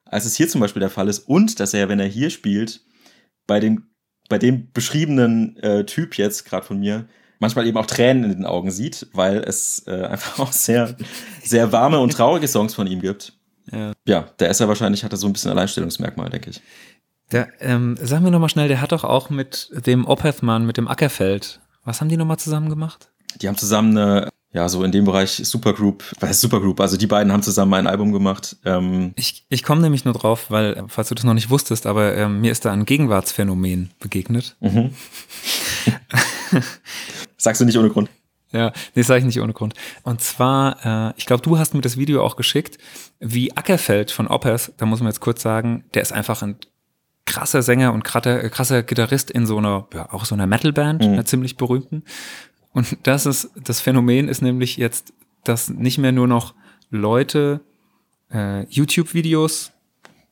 als es hier zum Beispiel der Fall ist und dass er, wenn er hier spielt, bei dem, bei dem beschriebenen äh, Typ jetzt gerade von mir, manchmal eben auch Tränen in den Augen sieht, weil es äh, einfach auch sehr, sehr warme und traurige Songs von ihm gibt. Ja. Ja, der ist ja wahrscheinlich, hat er so ein bisschen Alleinstellungsmerkmal, denke ich. Der, ähm, sagen wir nochmal schnell, der hat doch auch mit dem Opeth-Mann, mit dem Ackerfeld, was haben die nochmal zusammen gemacht? Die haben zusammen eine, ja, so in dem Bereich Supergroup, was heißt Supergroup? Also die beiden haben zusammen ein Album gemacht. Ähm, Ich, ich komme nämlich nur drauf, weil, äh, falls du das noch nicht wusstest, aber ähm, mir ist da ein Gegenwartsphänomen begegnet. sagst du nicht ohne Grund. Ja, nee, sage ich nicht ohne Grund. Und zwar, äh, ich glaube, du hast mir das Video auch geschickt, wie Ackerfeld von Opeth, da muss man jetzt kurz sagen, der ist einfach ein krasser Sänger und krasser, krasser Gitarrist in so einer, ja, auch so einer Metalband, einer ziemlich berühmten. Und das ist, das Phänomen ist nämlich jetzt, dass nicht mehr nur noch Leute äh, YouTube-Videos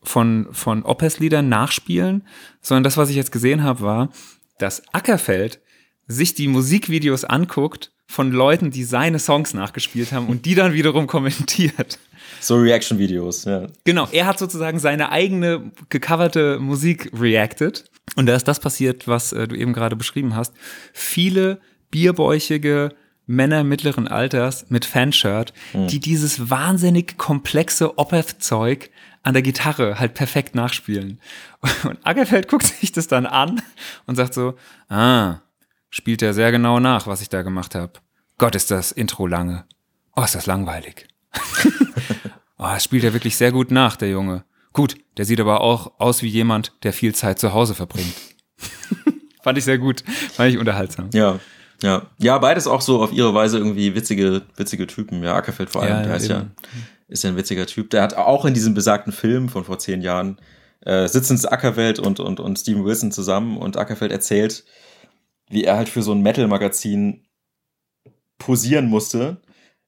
von, von Opeth-Liedern nachspielen, sondern das, was ich jetzt gesehen habe, war, dass Ackerfeld sich die Musikvideos anguckt von Leuten, die seine Songs nachgespielt haben und die dann wiederum kommentiert. So Reaction-Videos, ja. Genau, er hat sozusagen seine eigene gecoverte Musik reacted. Und da ist das passiert, was äh, du eben gerade beschrieben hast. Viele bierbäuchige Männer mittleren Alters mit Fanshirt, die dieses wahnsinnig komplexe Opeth-Zeug an der Gitarre halt perfekt nachspielen. Und Ackerfeld guckt sich das dann an und sagt so, ah, spielt er sehr genau nach, was ich da gemacht habe. Gott, ist das Intro lange. Oh, ist das langweilig. Oh, das spielt er wirklich sehr gut nach, der Junge. Gut, der sieht aber auch aus wie jemand, der viel Zeit zu Hause verbringt. Fand ich sehr gut. Fand ich unterhaltsam. Ja, ja. Ja, beides auch so auf ihre Weise irgendwie witzige, witzige Typen. Ja, Ackerfeld vor allem, Ja, der ist ja, ist ja ein witziger Typ. Der hat auch in diesem besagten Film von vor zehn Jahren äh, sitzen Ackerfeld und, und, und Steven Wilson zusammen und Ackerfeld erzählt, wie er halt für so ein Metal-Magazin posieren musste,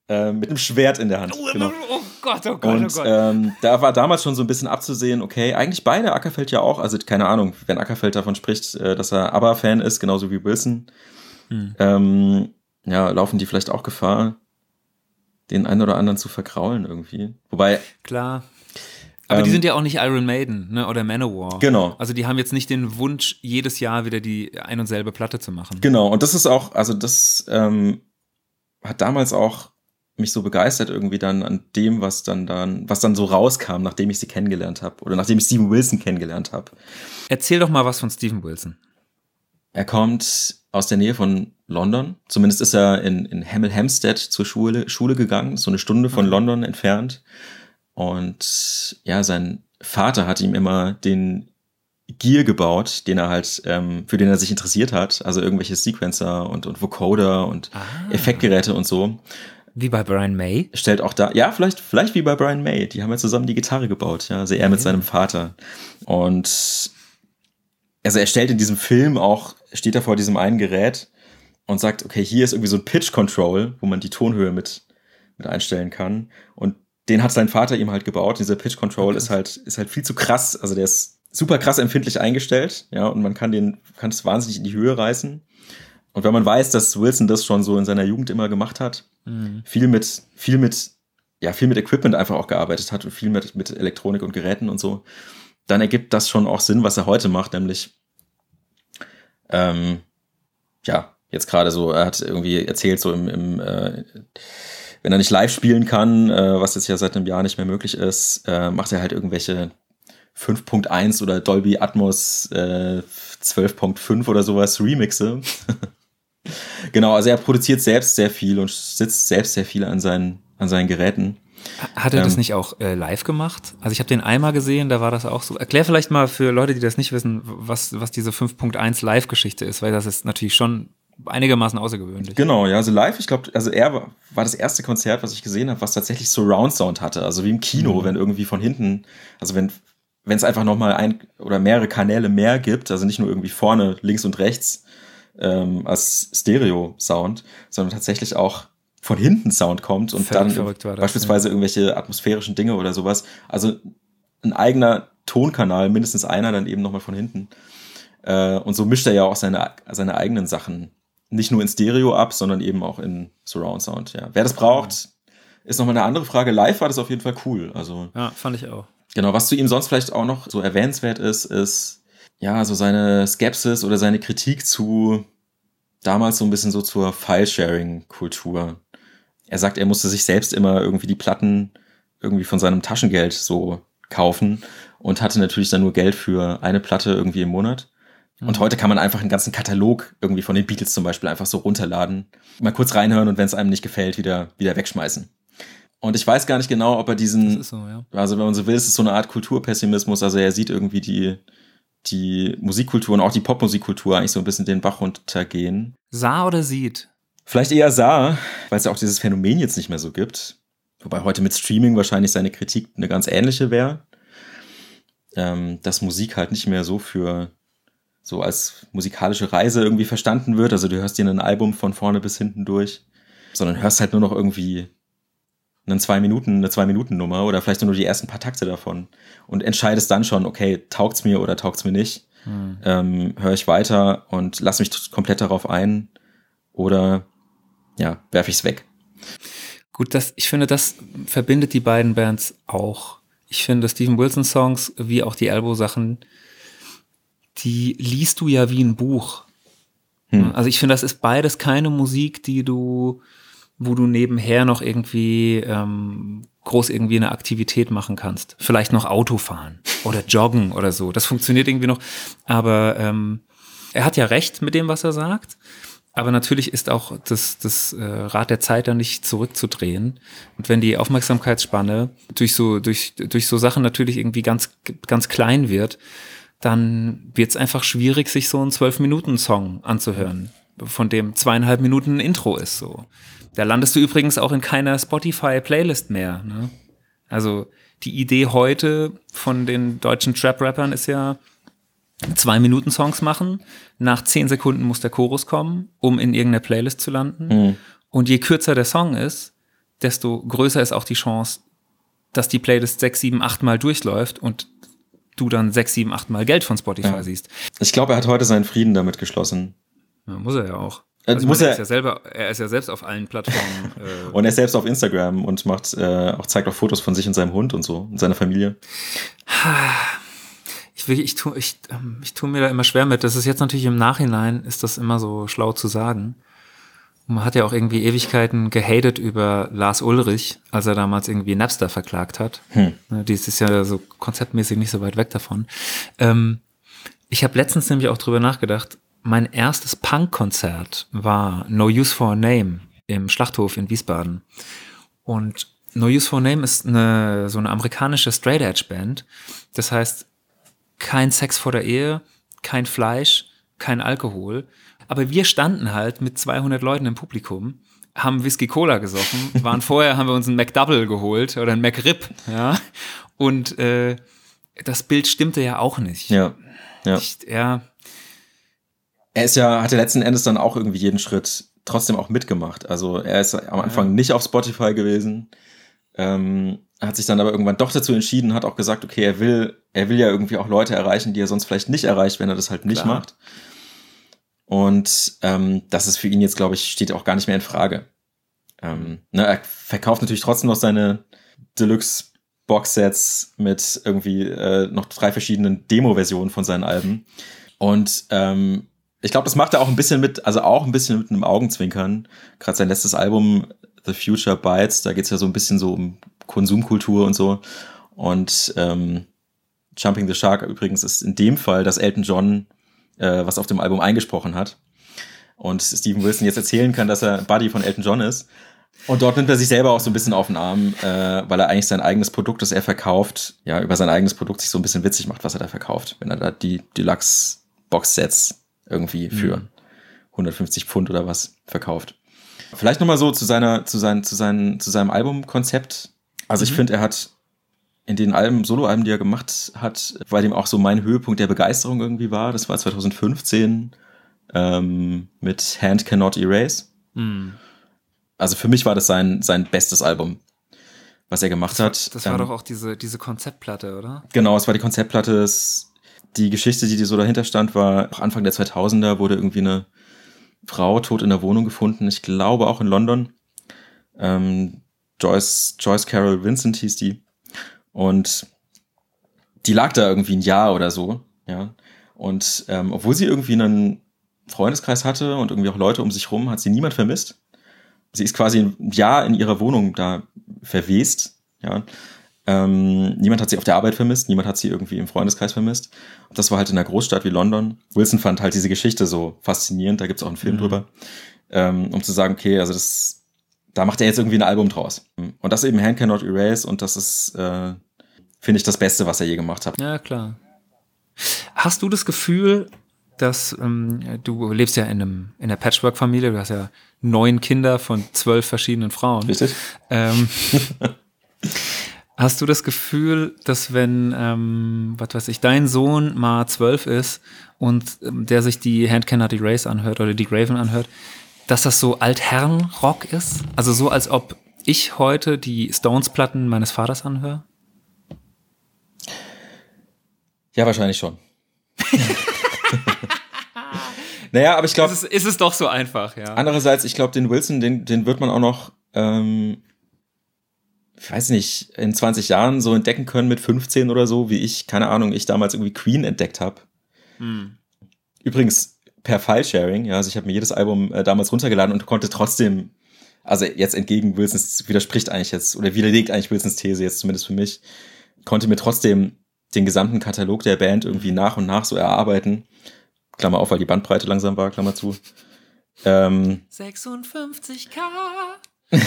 äh, mit einem Schwert in der Hand. Genau. Oh Gott, oh Und ähm, da war damals schon so ein bisschen abzusehen, okay, eigentlich beide, Ackerfeld ja auch, also keine Ahnung, wenn Ackerfeld davon spricht, äh, dass er ABBA-Fan ist, genauso wie Wilson, Hm. ähm, ja, laufen die vielleicht auch Gefahr, den einen oder anderen zu verkraulen irgendwie. Wobei, Klar. Aber die Ähm, sind ja auch nicht Iron Maiden ne, oder Manowar. Genau. Also die haben jetzt nicht den Wunsch, jedes Jahr wieder die ein und selbe Platte zu machen. genau, und das ist auch, also das ähm, hat damals auch mich so begeistert irgendwie dann an dem, was dann dann, was dann so rauskam, nachdem ich sie kennengelernt habe oder nachdem ich Steven Wilson kennengelernt habe. Erzähl doch mal was von Steven Wilson. Er kommt aus der Nähe von London. Zumindest ist er in, in Hemel Hempstead zur Schule, Schule gegangen, so eine Stunde von London entfernt. Und ja, sein Vater hat ihm immer den Gear gebaut, den er halt, ähm, für den er sich interessiert hat. Also irgendwelche Sequencer und, und Vocoder und Ah. Effektgeräte und so. Wie bei Brian May. Stellt auch da, ja, vielleicht, vielleicht wie bei Brian May. Die haben ja zusammen die Gitarre gebaut, ja. Also er mit seinem Vater. Und also er stellt in diesem Film auch, steht er vor diesem einen Gerät und sagt, okay, hier ist irgendwie so ein Pitch Control, wo man die Tonhöhe mit, mit einstellen kann. Und den hat sein Vater ihm halt gebaut. Dieser Pitch Control ist halt, ist halt viel zu krass. Also der ist super krass empfindlich eingestellt, ja, und man kann den, kann es wahnsinnig in die Höhe reißen. Und wenn man weiß, dass Wilson das schon so in seiner Jugend immer gemacht hat, viel mit, viel mit, ja, viel mit Equipment einfach auch gearbeitet hat und viel mit, mit Elektronik und Geräten und so, dann ergibt das schon auch Sinn, was er heute macht, nämlich, ähm, ja, jetzt gerade so, er hat irgendwie erzählt, so im, im äh, wenn er nicht live spielen kann, äh, was jetzt ja seit einem Jahr nicht mehr möglich ist, äh, macht er halt irgendwelche 5.1 oder Dolby Atmos äh, 12.5 oder sowas Remixe. genau, also er produziert selbst sehr viel und sitzt selbst sehr viel an seinen, an seinen Geräten. Hat er das Ähm. nicht auch äh, live gemacht? Also ich habe den einmal gesehen, da war das auch so. Erklär vielleicht mal für Leute, die das nicht wissen, was, was diese 5.1 Live-Geschichte ist, weil das ist natürlich schon einigermaßen außergewöhnlich. Genau, ja, also live, ich glaube, also er war, das erste Konzert, was ich gesehen habe, was tatsächlich Surround Sound hatte, also wie im Kino, wenn irgendwie von hinten, also wenn wenn es einfach noch mal ein oder mehrere Kanäle mehr gibt, also nicht nur irgendwie vorne, links und rechts ähm, als Stereo-Sound, sondern tatsächlich auch von hinten Sound kommt und Völlig dann das, beispielsweise irgendwelche atmosphärischen Dinge oder sowas. Also ein eigener Tonkanal, mindestens einer, dann eben nochmal von hinten. Äh, und so mischt er ja auch seine, seine eigenen Sachen nicht nur in Stereo ab, sondern eben auch in Surround Sound. Ja. Wer das braucht, ist nochmal eine andere Frage. Live war das auf jeden Fall cool. Also Ja, fand ich auch. Genau, was zu ihm sonst vielleicht auch noch so erwähnenswert ist, ist ja so seine Skepsis oder seine Kritik zu damals so ein bisschen so zur File-Sharing-Kultur. Er sagt, er musste sich selbst immer irgendwie die Platten irgendwie von seinem Taschengeld so kaufen und hatte natürlich dann nur Geld für eine Platte irgendwie im Monat. Und heute kann man einfach einen ganzen Katalog irgendwie von den Beatles zum Beispiel einfach so runterladen, mal kurz reinhören und wenn es einem nicht gefällt, wieder, wieder wegschmeißen. Und ich weiß gar nicht genau, ob er diesen, so, ja. also wenn man so will, ist es so eine Art Kulturpessimismus. Also er sieht irgendwie die, die Musikkultur und auch die Popmusikkultur eigentlich so ein bisschen den Bach runtergehen. Sah oder sieht? Vielleicht eher sah, weil es ja auch dieses Phänomen jetzt nicht mehr so gibt. Wobei heute mit Streaming wahrscheinlich seine Kritik eine ganz ähnliche wäre. Ähm, dass Musik halt nicht mehr so für so als musikalische Reise irgendwie verstanden wird. Also du hörst dir ein Album von vorne bis hinten durch, sondern hörst halt nur noch irgendwie einen zwei Minuten, eine zwei Minuten Nummer oder vielleicht nur die ersten paar Takte davon und entscheidest dann schon, okay, taugt's mir oder taugt's mir nicht, ähm, höre ich weiter und lass mich komplett darauf ein oder ja, werfe ich's weg. Gut, das, ich finde, das verbindet die beiden Bands auch. Ich finde, Steven Wilson Songs wie auch die Elbow Sachen, die liest du ja wie ein Buch. Hm. Also ich finde, das ist beides keine Musik, die du, wo du nebenher noch irgendwie ähm, groß irgendwie eine Aktivität machen kannst. Vielleicht noch Auto fahren oder joggen oder so. Das funktioniert irgendwie noch. Aber ähm, er hat ja recht mit dem, was er sagt. Aber natürlich ist auch das, das äh, Rad der Zeit dann nicht zurückzudrehen. Und wenn die Aufmerksamkeitsspanne durch so, durch, durch so Sachen natürlich irgendwie ganz, ganz klein wird, dann wird es einfach schwierig, sich so einen Zwölf-Minuten-Song anzuhören, von dem zweieinhalb Minuten ein Intro ist. So. Da landest du übrigens auch in keiner Spotify-Playlist mehr. Ne? Also die Idee heute von den deutschen Trap-Rappern ist ja, zwei Minuten Songs machen. Nach zehn Sekunden muss der Chorus kommen, um in irgendeiner Playlist zu landen. Mhm. Und je kürzer der Song ist, desto größer ist auch die Chance, dass die Playlist sechs, sieben, acht Mal durchläuft und du dann sechs, sieben, acht Mal Geld von Spotify Ja. siehst. Ich glaube, er hat heute seinen Frieden damit geschlossen. Ja, muss er ja auch. Äh, Also muss meine, er- ist ja selber, er ist ja selbst auf allen Plattformen. Äh, Und er ist selbst auf Instagram und macht äh, auch zeigt auch Fotos von sich und seinem Hund und so und seiner Familie. ich, will, ich, tu, ich, ähm, ich tue mir da immer schwer mit. Das ist jetzt natürlich im Nachhinein, ist das immer so schlau zu sagen. Man hat ja auch irgendwie Ewigkeiten gehatet über Lars Ulrich, als er damals irgendwie Napster verklagt hat. Hm. Ne, Dies ist ja so konzeptmäßig nicht so weit weg davon. Ähm, ich habe letztens nämlich auch drüber nachgedacht. Mein erstes Punk-Konzert war No Use for a Name im Schlachthof in Wiesbaden. Und No Use for a Name ist eine, so eine amerikanische Straight Edge Band. Das heißt, kein Sex vor der Ehe, kein Fleisch, kein Alkohol. Aber wir standen halt mit 200 Leuten im Publikum, haben Whisky Cola gesoffen, waren vorher, haben wir uns einen McDouble geholt oder einen McRib, ja. Und äh, das Bild stimmte ja auch nicht. Ja. Ja. Ich, ja, Er ist ja, hat ja letzten Endes dann auch irgendwie jeden Schritt trotzdem auch mitgemacht. Also er ist am Anfang nicht auf Spotify gewesen, ähm, hat sich dann aber irgendwann doch dazu entschieden, hat auch gesagt, okay, er will, er will ja irgendwie auch Leute erreichen, die er sonst vielleicht nicht erreicht, wenn er das halt nicht Klar. macht. Und ähm, das ist für ihn jetzt, glaube ich, steht auch gar nicht mehr in Frage. Ähm, ne, er verkauft natürlich trotzdem noch seine Deluxe Boxsets mit irgendwie äh, noch drei verschiedenen Demo-Versionen von seinen Alben. Und ähm, ich glaube, das macht er auch ein bisschen mit, also auch ein bisschen mit einem Augenzwinkern. Gerade sein letztes Album, The Future Bites, da geht's ja so ein bisschen so um Konsumkultur und so. Und ähm, Jumping the Shark übrigens ist in dem Fall, dass Elton John äh, was auf dem Album eingesprochen hat. Und Steven Wilson jetzt erzählen kann, dass er Buddy von Elton John ist. Und dort nimmt er sich selber auch so ein bisschen auf den Arm, äh, weil er eigentlich sein eigenes Produkt, das er verkauft, ja, über sein eigenes Produkt sich so ein bisschen witzig macht, was er da verkauft. Wenn er da die Deluxe-Box-Sets irgendwie für 150 Pfund oder was verkauft. Vielleicht nochmal so zu seiner, zu seinen, zu seinen, zu seinem Albumkonzept. Also ich finde, er hat in den Alben, Soloalben, die er gemacht hat, weil dem auch so mein Höhepunkt der Begeisterung irgendwie war. Das war 2015 ähm, mit Hand Cannot Erase. hm. Also für mich war das sein, sein bestes Album, was er gemacht hat. das war Ähm, doch auch diese, diese Konzeptplatte, oder? Genau, es war die Konzeptplatte. Es, die Geschichte, die so dahinter stand, war auch Anfang der 2000er wurde irgendwie eine Frau tot in der Wohnung gefunden. Ich glaube auch in London. Ähm, Joyce, Joyce Carol Vincent hieß die. Und die lag da irgendwie ein Jahr oder so. Ja. Und ähm, obwohl sie irgendwie einen Freundeskreis hatte und irgendwie auch Leute um sich rum, hat sie niemand vermisst. Sie ist quasi ein Jahr in ihrer Wohnung da verwest. Ja. Ähm, niemand hat sie auf der Arbeit vermisst, niemand hat sie irgendwie im Freundeskreis vermisst. Und das war halt in einer Großstadt wie London. Wilson fand halt diese Geschichte so faszinierend, da gibt's auch einen Film Mhm. drüber, ähm, um zu sagen, okay, also das, da macht er jetzt irgendwie ein Album draus. Und das eben Hand Cannot Erase und das ist, äh, finde ich, das Beste, was er je gemacht hat. Ja, klar. Hast du das Gefühl, dass ähm, du lebst ja in, einem, in einer Patchwork-Familie, du hast ja neun Kinder von zwölf verschiedenen Frauen. Richtig? Ähm, hast du das Gefühl, dass wenn, ähm, was weiß ich, dein Sohn mal zwölf ist und ähm, der sich die Hand Cannot Erase anhört oder die Graven anhört, dass das so Altherren-Rock ist? Also so, als ob ich heute die Stones-Platten meines Vaters anhöre? Ja, wahrscheinlich schon. naja, aber ich glaube, Ist es, ist es doch so einfach, ja. Andererseits, ich glaube, den Wilson, den, den wird man auch noch, ähm, ich weiß nicht, in 20 Jahren so entdecken können mit 15 oder so, wie ich, keine Ahnung, ich damals irgendwie Queen entdeckt habe. Hm. Übrigens per File-Sharing, ja, also ich habe mir jedes Album äh, damals runtergeladen und konnte trotzdem, also jetzt entgegen Wilsons, widerspricht eigentlich jetzt, oder widerlegt eigentlich Wilsons These jetzt zumindest für mich, konnte mir trotzdem den gesamten Katalog der Band irgendwie nach und nach so erarbeiten. Klammer auf, weil die Bandbreite langsam war, Klammer zu. Ähm, 56k.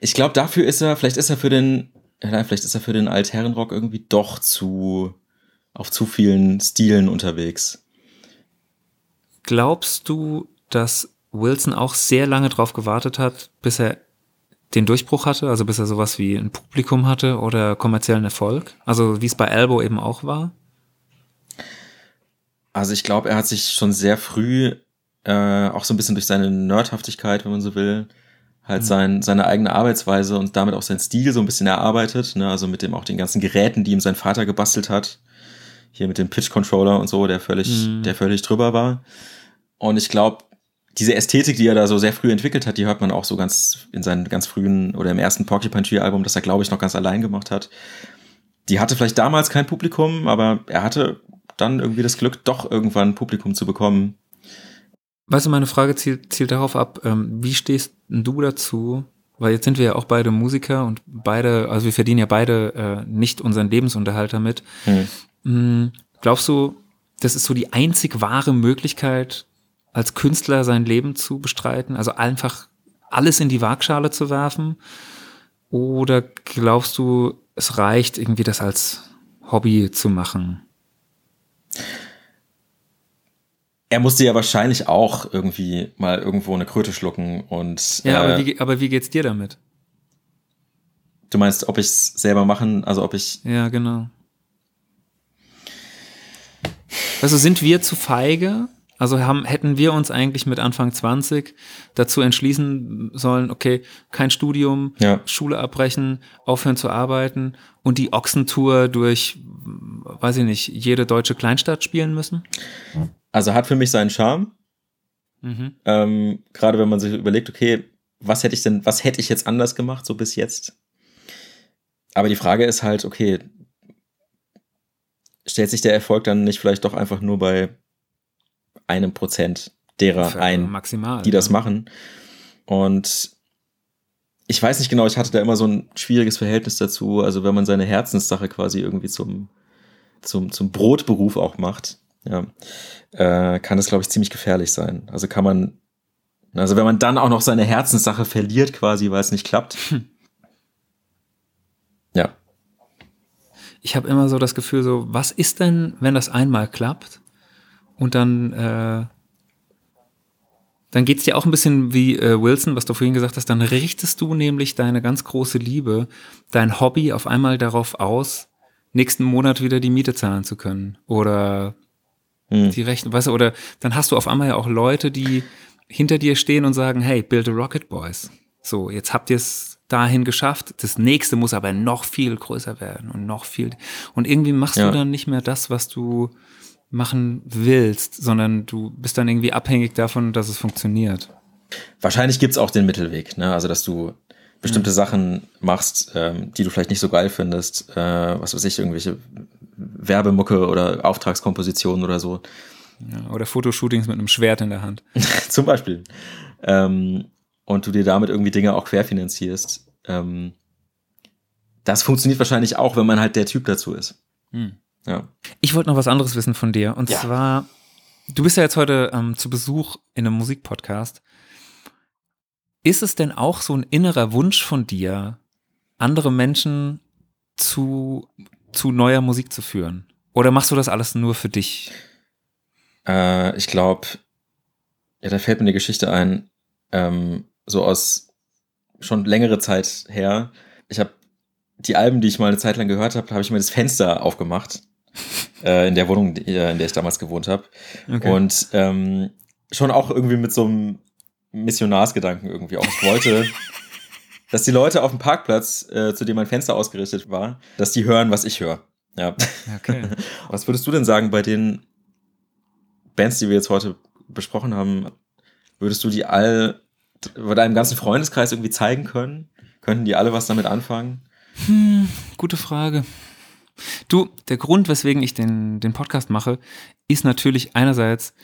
ich glaube, dafür ist er, vielleicht ist er für den, vielleicht ist er für den Altherrenrock irgendwie doch zu auf zu vielen Stilen unterwegs. Glaubst du, dass Wilson auch sehr lange drauf gewartet hat, bis er den Durchbruch hatte, also bis er sowas wie ein Publikum hatte oder kommerziellen Erfolg? Also wie es bei Elbow eben auch war? Also ich glaube, er hat sich schon sehr früh, äh, auch so ein bisschen durch seine Nerdhaftigkeit, wenn man so will, halt sein, seine eigene Arbeitsweise und damit auch sein Stil so ein bisschen erarbeitet. Ne? Also mit dem auch den ganzen Geräten, die ihm sein Vater gebastelt hat. Hier mit dem Pitch-Controller und so, der völlig, Mhm. der völlig drüber war. Und ich glaube, diese Ästhetik, die er da so sehr früh entwickelt hat, die hört man auch so ganz in seinen ganz frühen oder im ersten Porcupine Tree Album, das er glaube ich noch ganz allein gemacht hat. Die hatte vielleicht damals kein Publikum, aber er hatte dann irgendwie das Glück, doch irgendwann ein Publikum zu bekommen. Weißt du, meine Frage zielt, zielt darauf ab, ähm, wie stehst du dazu? Weil jetzt sind wir ja auch beide Musiker und beide, also wir verdienen ja beide äh, nicht unseren Lebensunterhalt damit. Hm. Mm, Glaubst du, das ist so die einzig wahre Möglichkeit, als Künstler sein Leben zu bestreiten? Also einfach alles in die Waagschale zu werfen? Oder glaubst du, es reicht irgendwie das als Hobby zu machen? Er musste ja wahrscheinlich auch irgendwie mal irgendwo eine Kröte schlucken und Ja, äh, aber, wie, aber wie geht's dir damit? du meinst, ob ich es selber machen, also ob ich Ja, genau. Also sind wir zu feige? Also haben, hätten wir uns eigentlich mit Anfang 20 dazu entschließen sollen, okay, kein Studium, Ja. Schule abbrechen, aufhören zu arbeiten und die Ochsentour durch, weiß ich nicht, jede deutsche Kleinstadt spielen müssen? also hat für mich seinen Charme. Mhm. Ähm, Gerade wenn man sich überlegt, okay, was hätte ich denn, was hätte ich jetzt anders gemacht, so bis jetzt? Aber die Frage ist halt, okay, stellt sich der Erfolg dann nicht vielleicht doch einfach nur bei einem Prozent derer ein, Maximal. die das ja. machen? Und ich weiß nicht genau, ich hatte da immer so ein schwieriges Verhältnis dazu. Also wenn man seine Herzenssache quasi irgendwie zum, zum, zum Brotberuf auch macht, ja, äh, kann das, glaube ich, ziemlich gefährlich sein. Also kann man, also wenn man dann auch noch seine Herzenssache verliert quasi, weil es nicht klappt. ja, ich habe immer so das Gefühl, so, was ist denn, wenn das einmal klappt und dann, äh, dann geht's dir auch ein bisschen wie äh, Wilson, was du vorhin gesagt hast, dann richtest du nämlich deine ganz große Liebe, dein Hobby auf einmal darauf aus, nächsten Monat wieder die Miete zahlen zu können oder Hm. die Rechnung, weißt du, oder dann hast du auf einmal ja auch Leute, die hinter dir stehen und sagen, hey, build a Rocket Boys. So, jetzt habt ihr es dahin geschafft. Das nächste muss aber noch viel größer werden und noch viel. Und irgendwie machst Ja. du dann nicht mehr das, was du machen willst, sondern du bist dann irgendwie abhängig davon, dass es funktioniert. wahrscheinlich gibt's auch den Mittelweg, ne? Also dass du bestimmte Sachen machst, ähm, die du vielleicht nicht so geil findest, äh, was weiß ich, irgendwelche Werbemucke oder Auftragskompositionen oder so. Ja, oder Fotoshootings mit einem Schwert in der Hand. Zum Beispiel. Ähm, und du dir damit irgendwie Dinge auch querfinanzierst. Ähm, das funktioniert wahrscheinlich auch, wenn man halt der Typ dazu ist. Hm. Ja. Ich wollte noch was anderes wissen von dir. Und Ja. zwar, du bist ja jetzt heute ähm, zu Besuch in einem Musikpodcast. Ist es denn auch so ein innerer Wunsch von dir, andere Menschen zu, zu neuer Musik zu führen? Oder machst du das alles nur für dich? Äh, ich glaube, ja, da fällt mir eine Geschichte ein, ähm, so aus schon längere Zeit her. Ich habe die Alben, die ich mal eine Zeit lang gehört habe, habe ich mir das Fenster aufgemacht äh, in der Wohnung, äh, in der ich damals gewohnt habe. Okay. Und ähm, schon auch irgendwie mit so einem Missionarsgedanken irgendwie auch. Ich wollte, dass die Leute auf dem Parkplatz, äh, zu dem mein Fenster ausgerichtet war, dass die hören, was ich höre. Ja. okay. Was würdest du denn sagen bei den Bands, die wir jetzt heute besprochen haben? Würdest du die all bei deinem ganzen Freundeskreis irgendwie zeigen können? Könnten die alle was damit anfangen? Hm, gute Frage. Du, der Grund, weswegen ich den, den Podcast mache, ist natürlich einerseits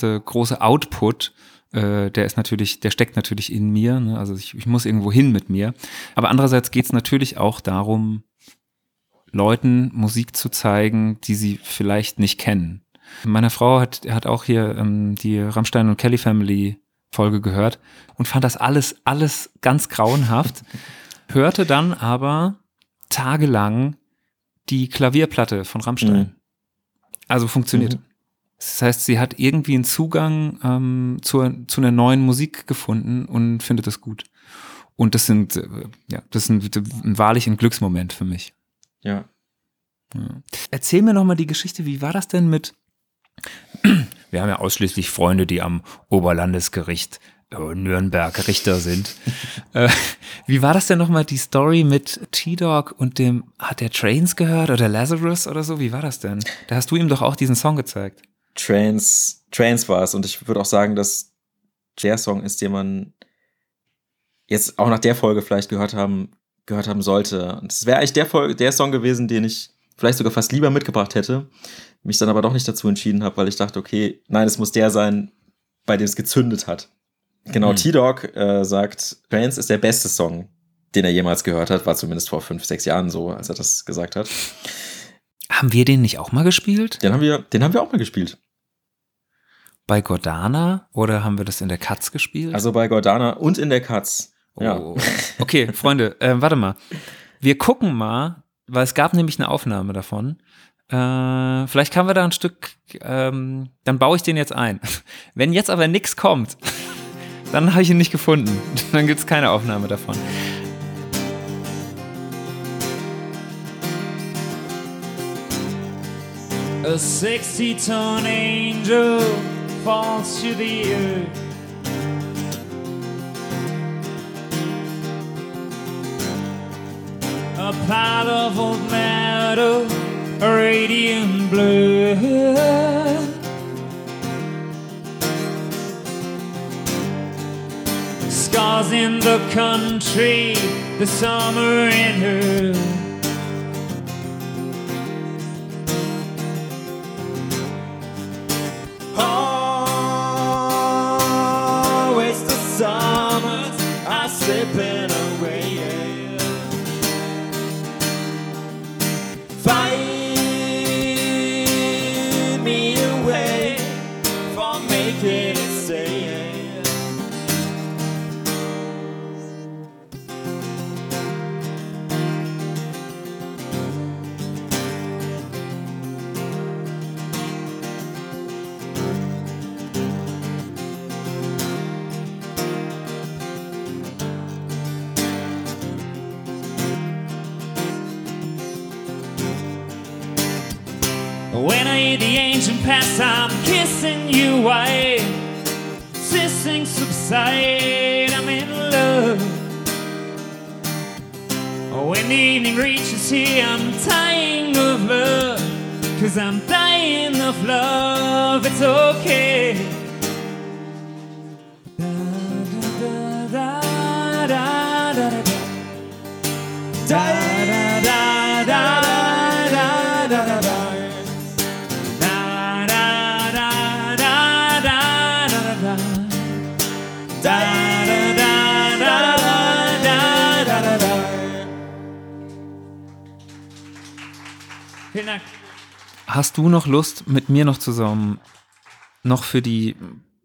der große Output, äh, der ist natürlich, der steckt natürlich in mir, ne? also ich, ich muss irgendwo hin mit mir. Aber andererseits geht es natürlich auch darum, Leuten Musik zu zeigen, die sie vielleicht nicht kennen. Meine Frau hat, hat auch hier ähm, die Rammstein und Kelly Family Folge gehört und fand das alles, alles ganz grauenhaft hörte dann aber tagelang die Klavierplatte von Rammstein. Mhm. Also funktioniert. Mhm. Das heißt, sie hat irgendwie einen Zugang ähm, zur, zu einer neuen Musik gefunden und findet das gut. Und das sind, äh, ja, das sind wahrlich ein Glücksmoment für mich. Ja. Erzähl mir noch mal die Geschichte, wie war das denn mit Wir haben ja ausschließlich Freunde, die am Oberlandesgericht Nürnberg Richter sind. äh, wie war das denn noch mal die Story mit T-Dog und dem hat der Trains gehört oder Lazarus oder so? Wie war das denn? Da hast du ihm doch auch diesen Song gezeigt. Trans, Trans war es. Und ich würde auch sagen, dass der Song ist, den man jetzt auch nach der Folge vielleicht gehört haben, gehört haben sollte. Und es wäre eigentlich der, Folge, der Song gewesen, den ich vielleicht sogar fast lieber mitgebracht hätte, mich dann aber doch nicht dazu entschieden habe, weil ich dachte, okay, nein, es muss der sein, bei dem es gezündet hat. Genau, Mhm. T-Dog äh, sagt, Trance ist der beste Song, den er jemals gehört hat, war zumindest vor fünf, sechs Jahren so, als er das gesagt hat. Haben wir den nicht auch mal gespielt? Den haben wir, den haben wir auch mal gespielt. Bei Gordana oder haben wir das in der Katz gespielt? Also bei Gordana und in der Katz. Ja. Oh. Okay, Freunde, äh, warte mal. Wir gucken mal, weil es gab nämlich eine Aufnahme davon. Äh, vielleicht kann wir da ein Stück, ähm, dann baue ich den jetzt ein. Wenn jetzt aber nichts kommt, dann habe ich ihn nicht gefunden. Dann gibt es keine Aufnahme davon. A 60 ton angel falls to the earth. A pile of old metal, radiant blood. Scars in the country, the summer in her. Always the summers are slipping away. Past, I'm kissing you while Sissing subside, I'm in love. Oh, when the evening reaches here, I'm dying of love. Cause I'm dying of love, it's okay. Hast du noch Lust, mit mir noch zusammen noch für die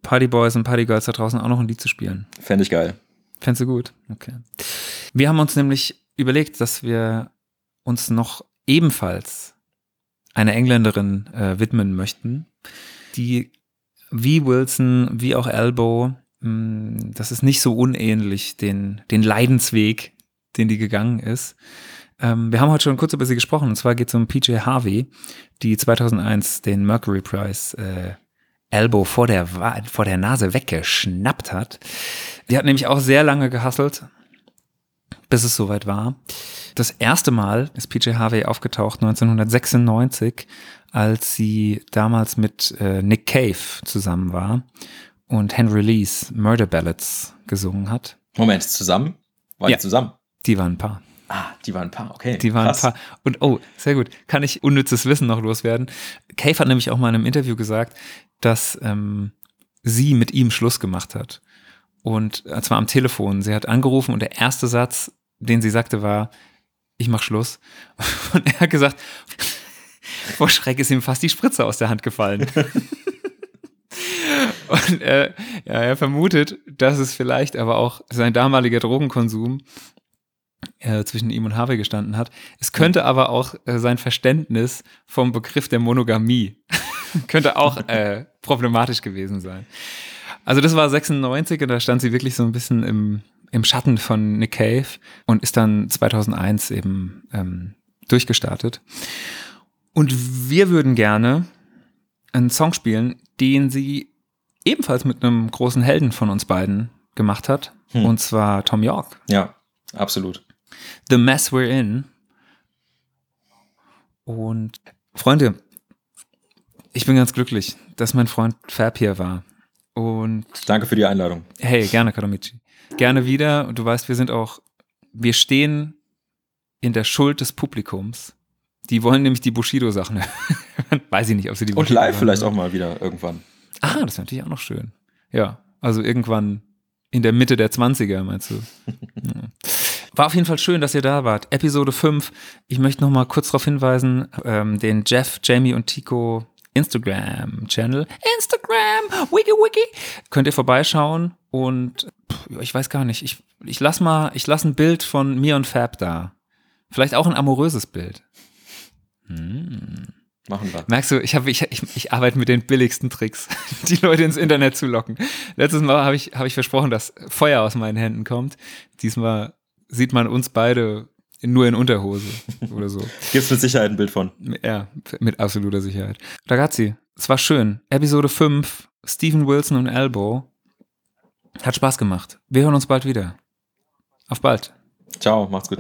Partyboys und Partygirls da draußen auch noch ein Lied zu spielen? Fände ich geil. Fändest du gut? Okay. Wir haben uns nämlich überlegt, dass wir uns noch ebenfalls einer Engländerin äh, widmen möchten, die wie Wilson, wie auch Elbow, mh, das ist nicht so unähnlich, den, den Leidensweg, den die gegangen ist. Ähm, wir haben heute schon kurz über sie gesprochen, und zwar geht es um PJ Harvey, die 2001 den Mercury Prize äh, Elbow vor der, vor der Nase weggeschnappt hat. Die hat nämlich auch sehr lange gehasselt, bis es soweit war. Das erste Mal ist PJ Harvey aufgetaucht 1996, als sie damals mit äh, Nick Cave zusammen war und Henry Lee's Murder Ballads gesungen hat. Moment, zusammen? Waren Ja. die zusammen? Die waren ein Paar. Ah, die waren ein paar, okay. Die waren Krass. ein paar. Und oh, sehr gut. Kann ich unnützes Wissen noch loswerden? Cave hat nämlich auch mal in einem Interview gesagt, dass ähm, sie mit ihm Schluss gemacht hat. Und äh, zwar am Telefon. Sie hat angerufen und der erste Satz, den sie sagte, war, ich mach Schluss. Und er hat gesagt, vor Schreck ist ihm fast die Spritze aus der Hand gefallen. Und äh, ja, er vermutet, dass es vielleicht aber auch sein damaliger Drogenkonsum äh, zwischen ihm und Harvey gestanden hat. Es könnte aber auch äh, sein Verständnis vom Begriff der Monogamie könnte auch äh, problematisch gewesen sein. Also das war 96 und da stand sie wirklich so ein bisschen im, im Schatten von Nick Cave und ist dann 2001 eben ähm, durchgestartet. Und wir würden gerne einen Song spielen, den sie ebenfalls mit einem großen Helden von uns beiden gemacht hat, Hm. und zwar Tom York. Ja, absolut. The Mess We're In. Und Freunde, ich bin ganz glücklich, dass mein Freund Fab hier war. Und Danke für die Einladung. hey, gerne Kadomichi. Gerne wieder. Und du weißt, wir sind auch, wir stehen in der Schuld des Publikums. Die wollen nämlich die Bushido-Sachen hören. Weiß ich nicht, ob sie die Und Bushido live vielleicht auch mal wieder irgendwann. Ah, das wäre natürlich auch noch schön. Ja, also irgendwann in der Mitte der 20er, meinst du? Ja. War auf jeden Fall schön, dass ihr da wart. Episode 5. Ich möchte noch mal kurz darauf hinweisen, ähm, den Jeff, Jamie und Tico Instagram-Channel. Instagram, wiki wiki. Könnt ihr vorbeischauen und pff, ich weiß gar nicht, ich, ich lass mal, ich lass ein Bild von mir und Fab da. Vielleicht auch ein amoröses Bild. Machen wir. Merkst du, ich, hab, ich, ich, ich arbeite mit den billigsten Tricks, die Leute ins Internet zu locken. Letztes Mal habe ich, hab ich versprochen, dass Feuer aus meinen Händen kommt. Diesmal sieht man uns beide nur in Unterhose oder so. Gibt's mit Sicherheit ein Bild von. Ja, mit absoluter Sicherheit. Ragazzi, es war schön. Episode 5, Steven Wilson und Elbow. Hat Spaß gemacht. Wir hören uns bald wieder. Auf bald. Ciao, macht's gut.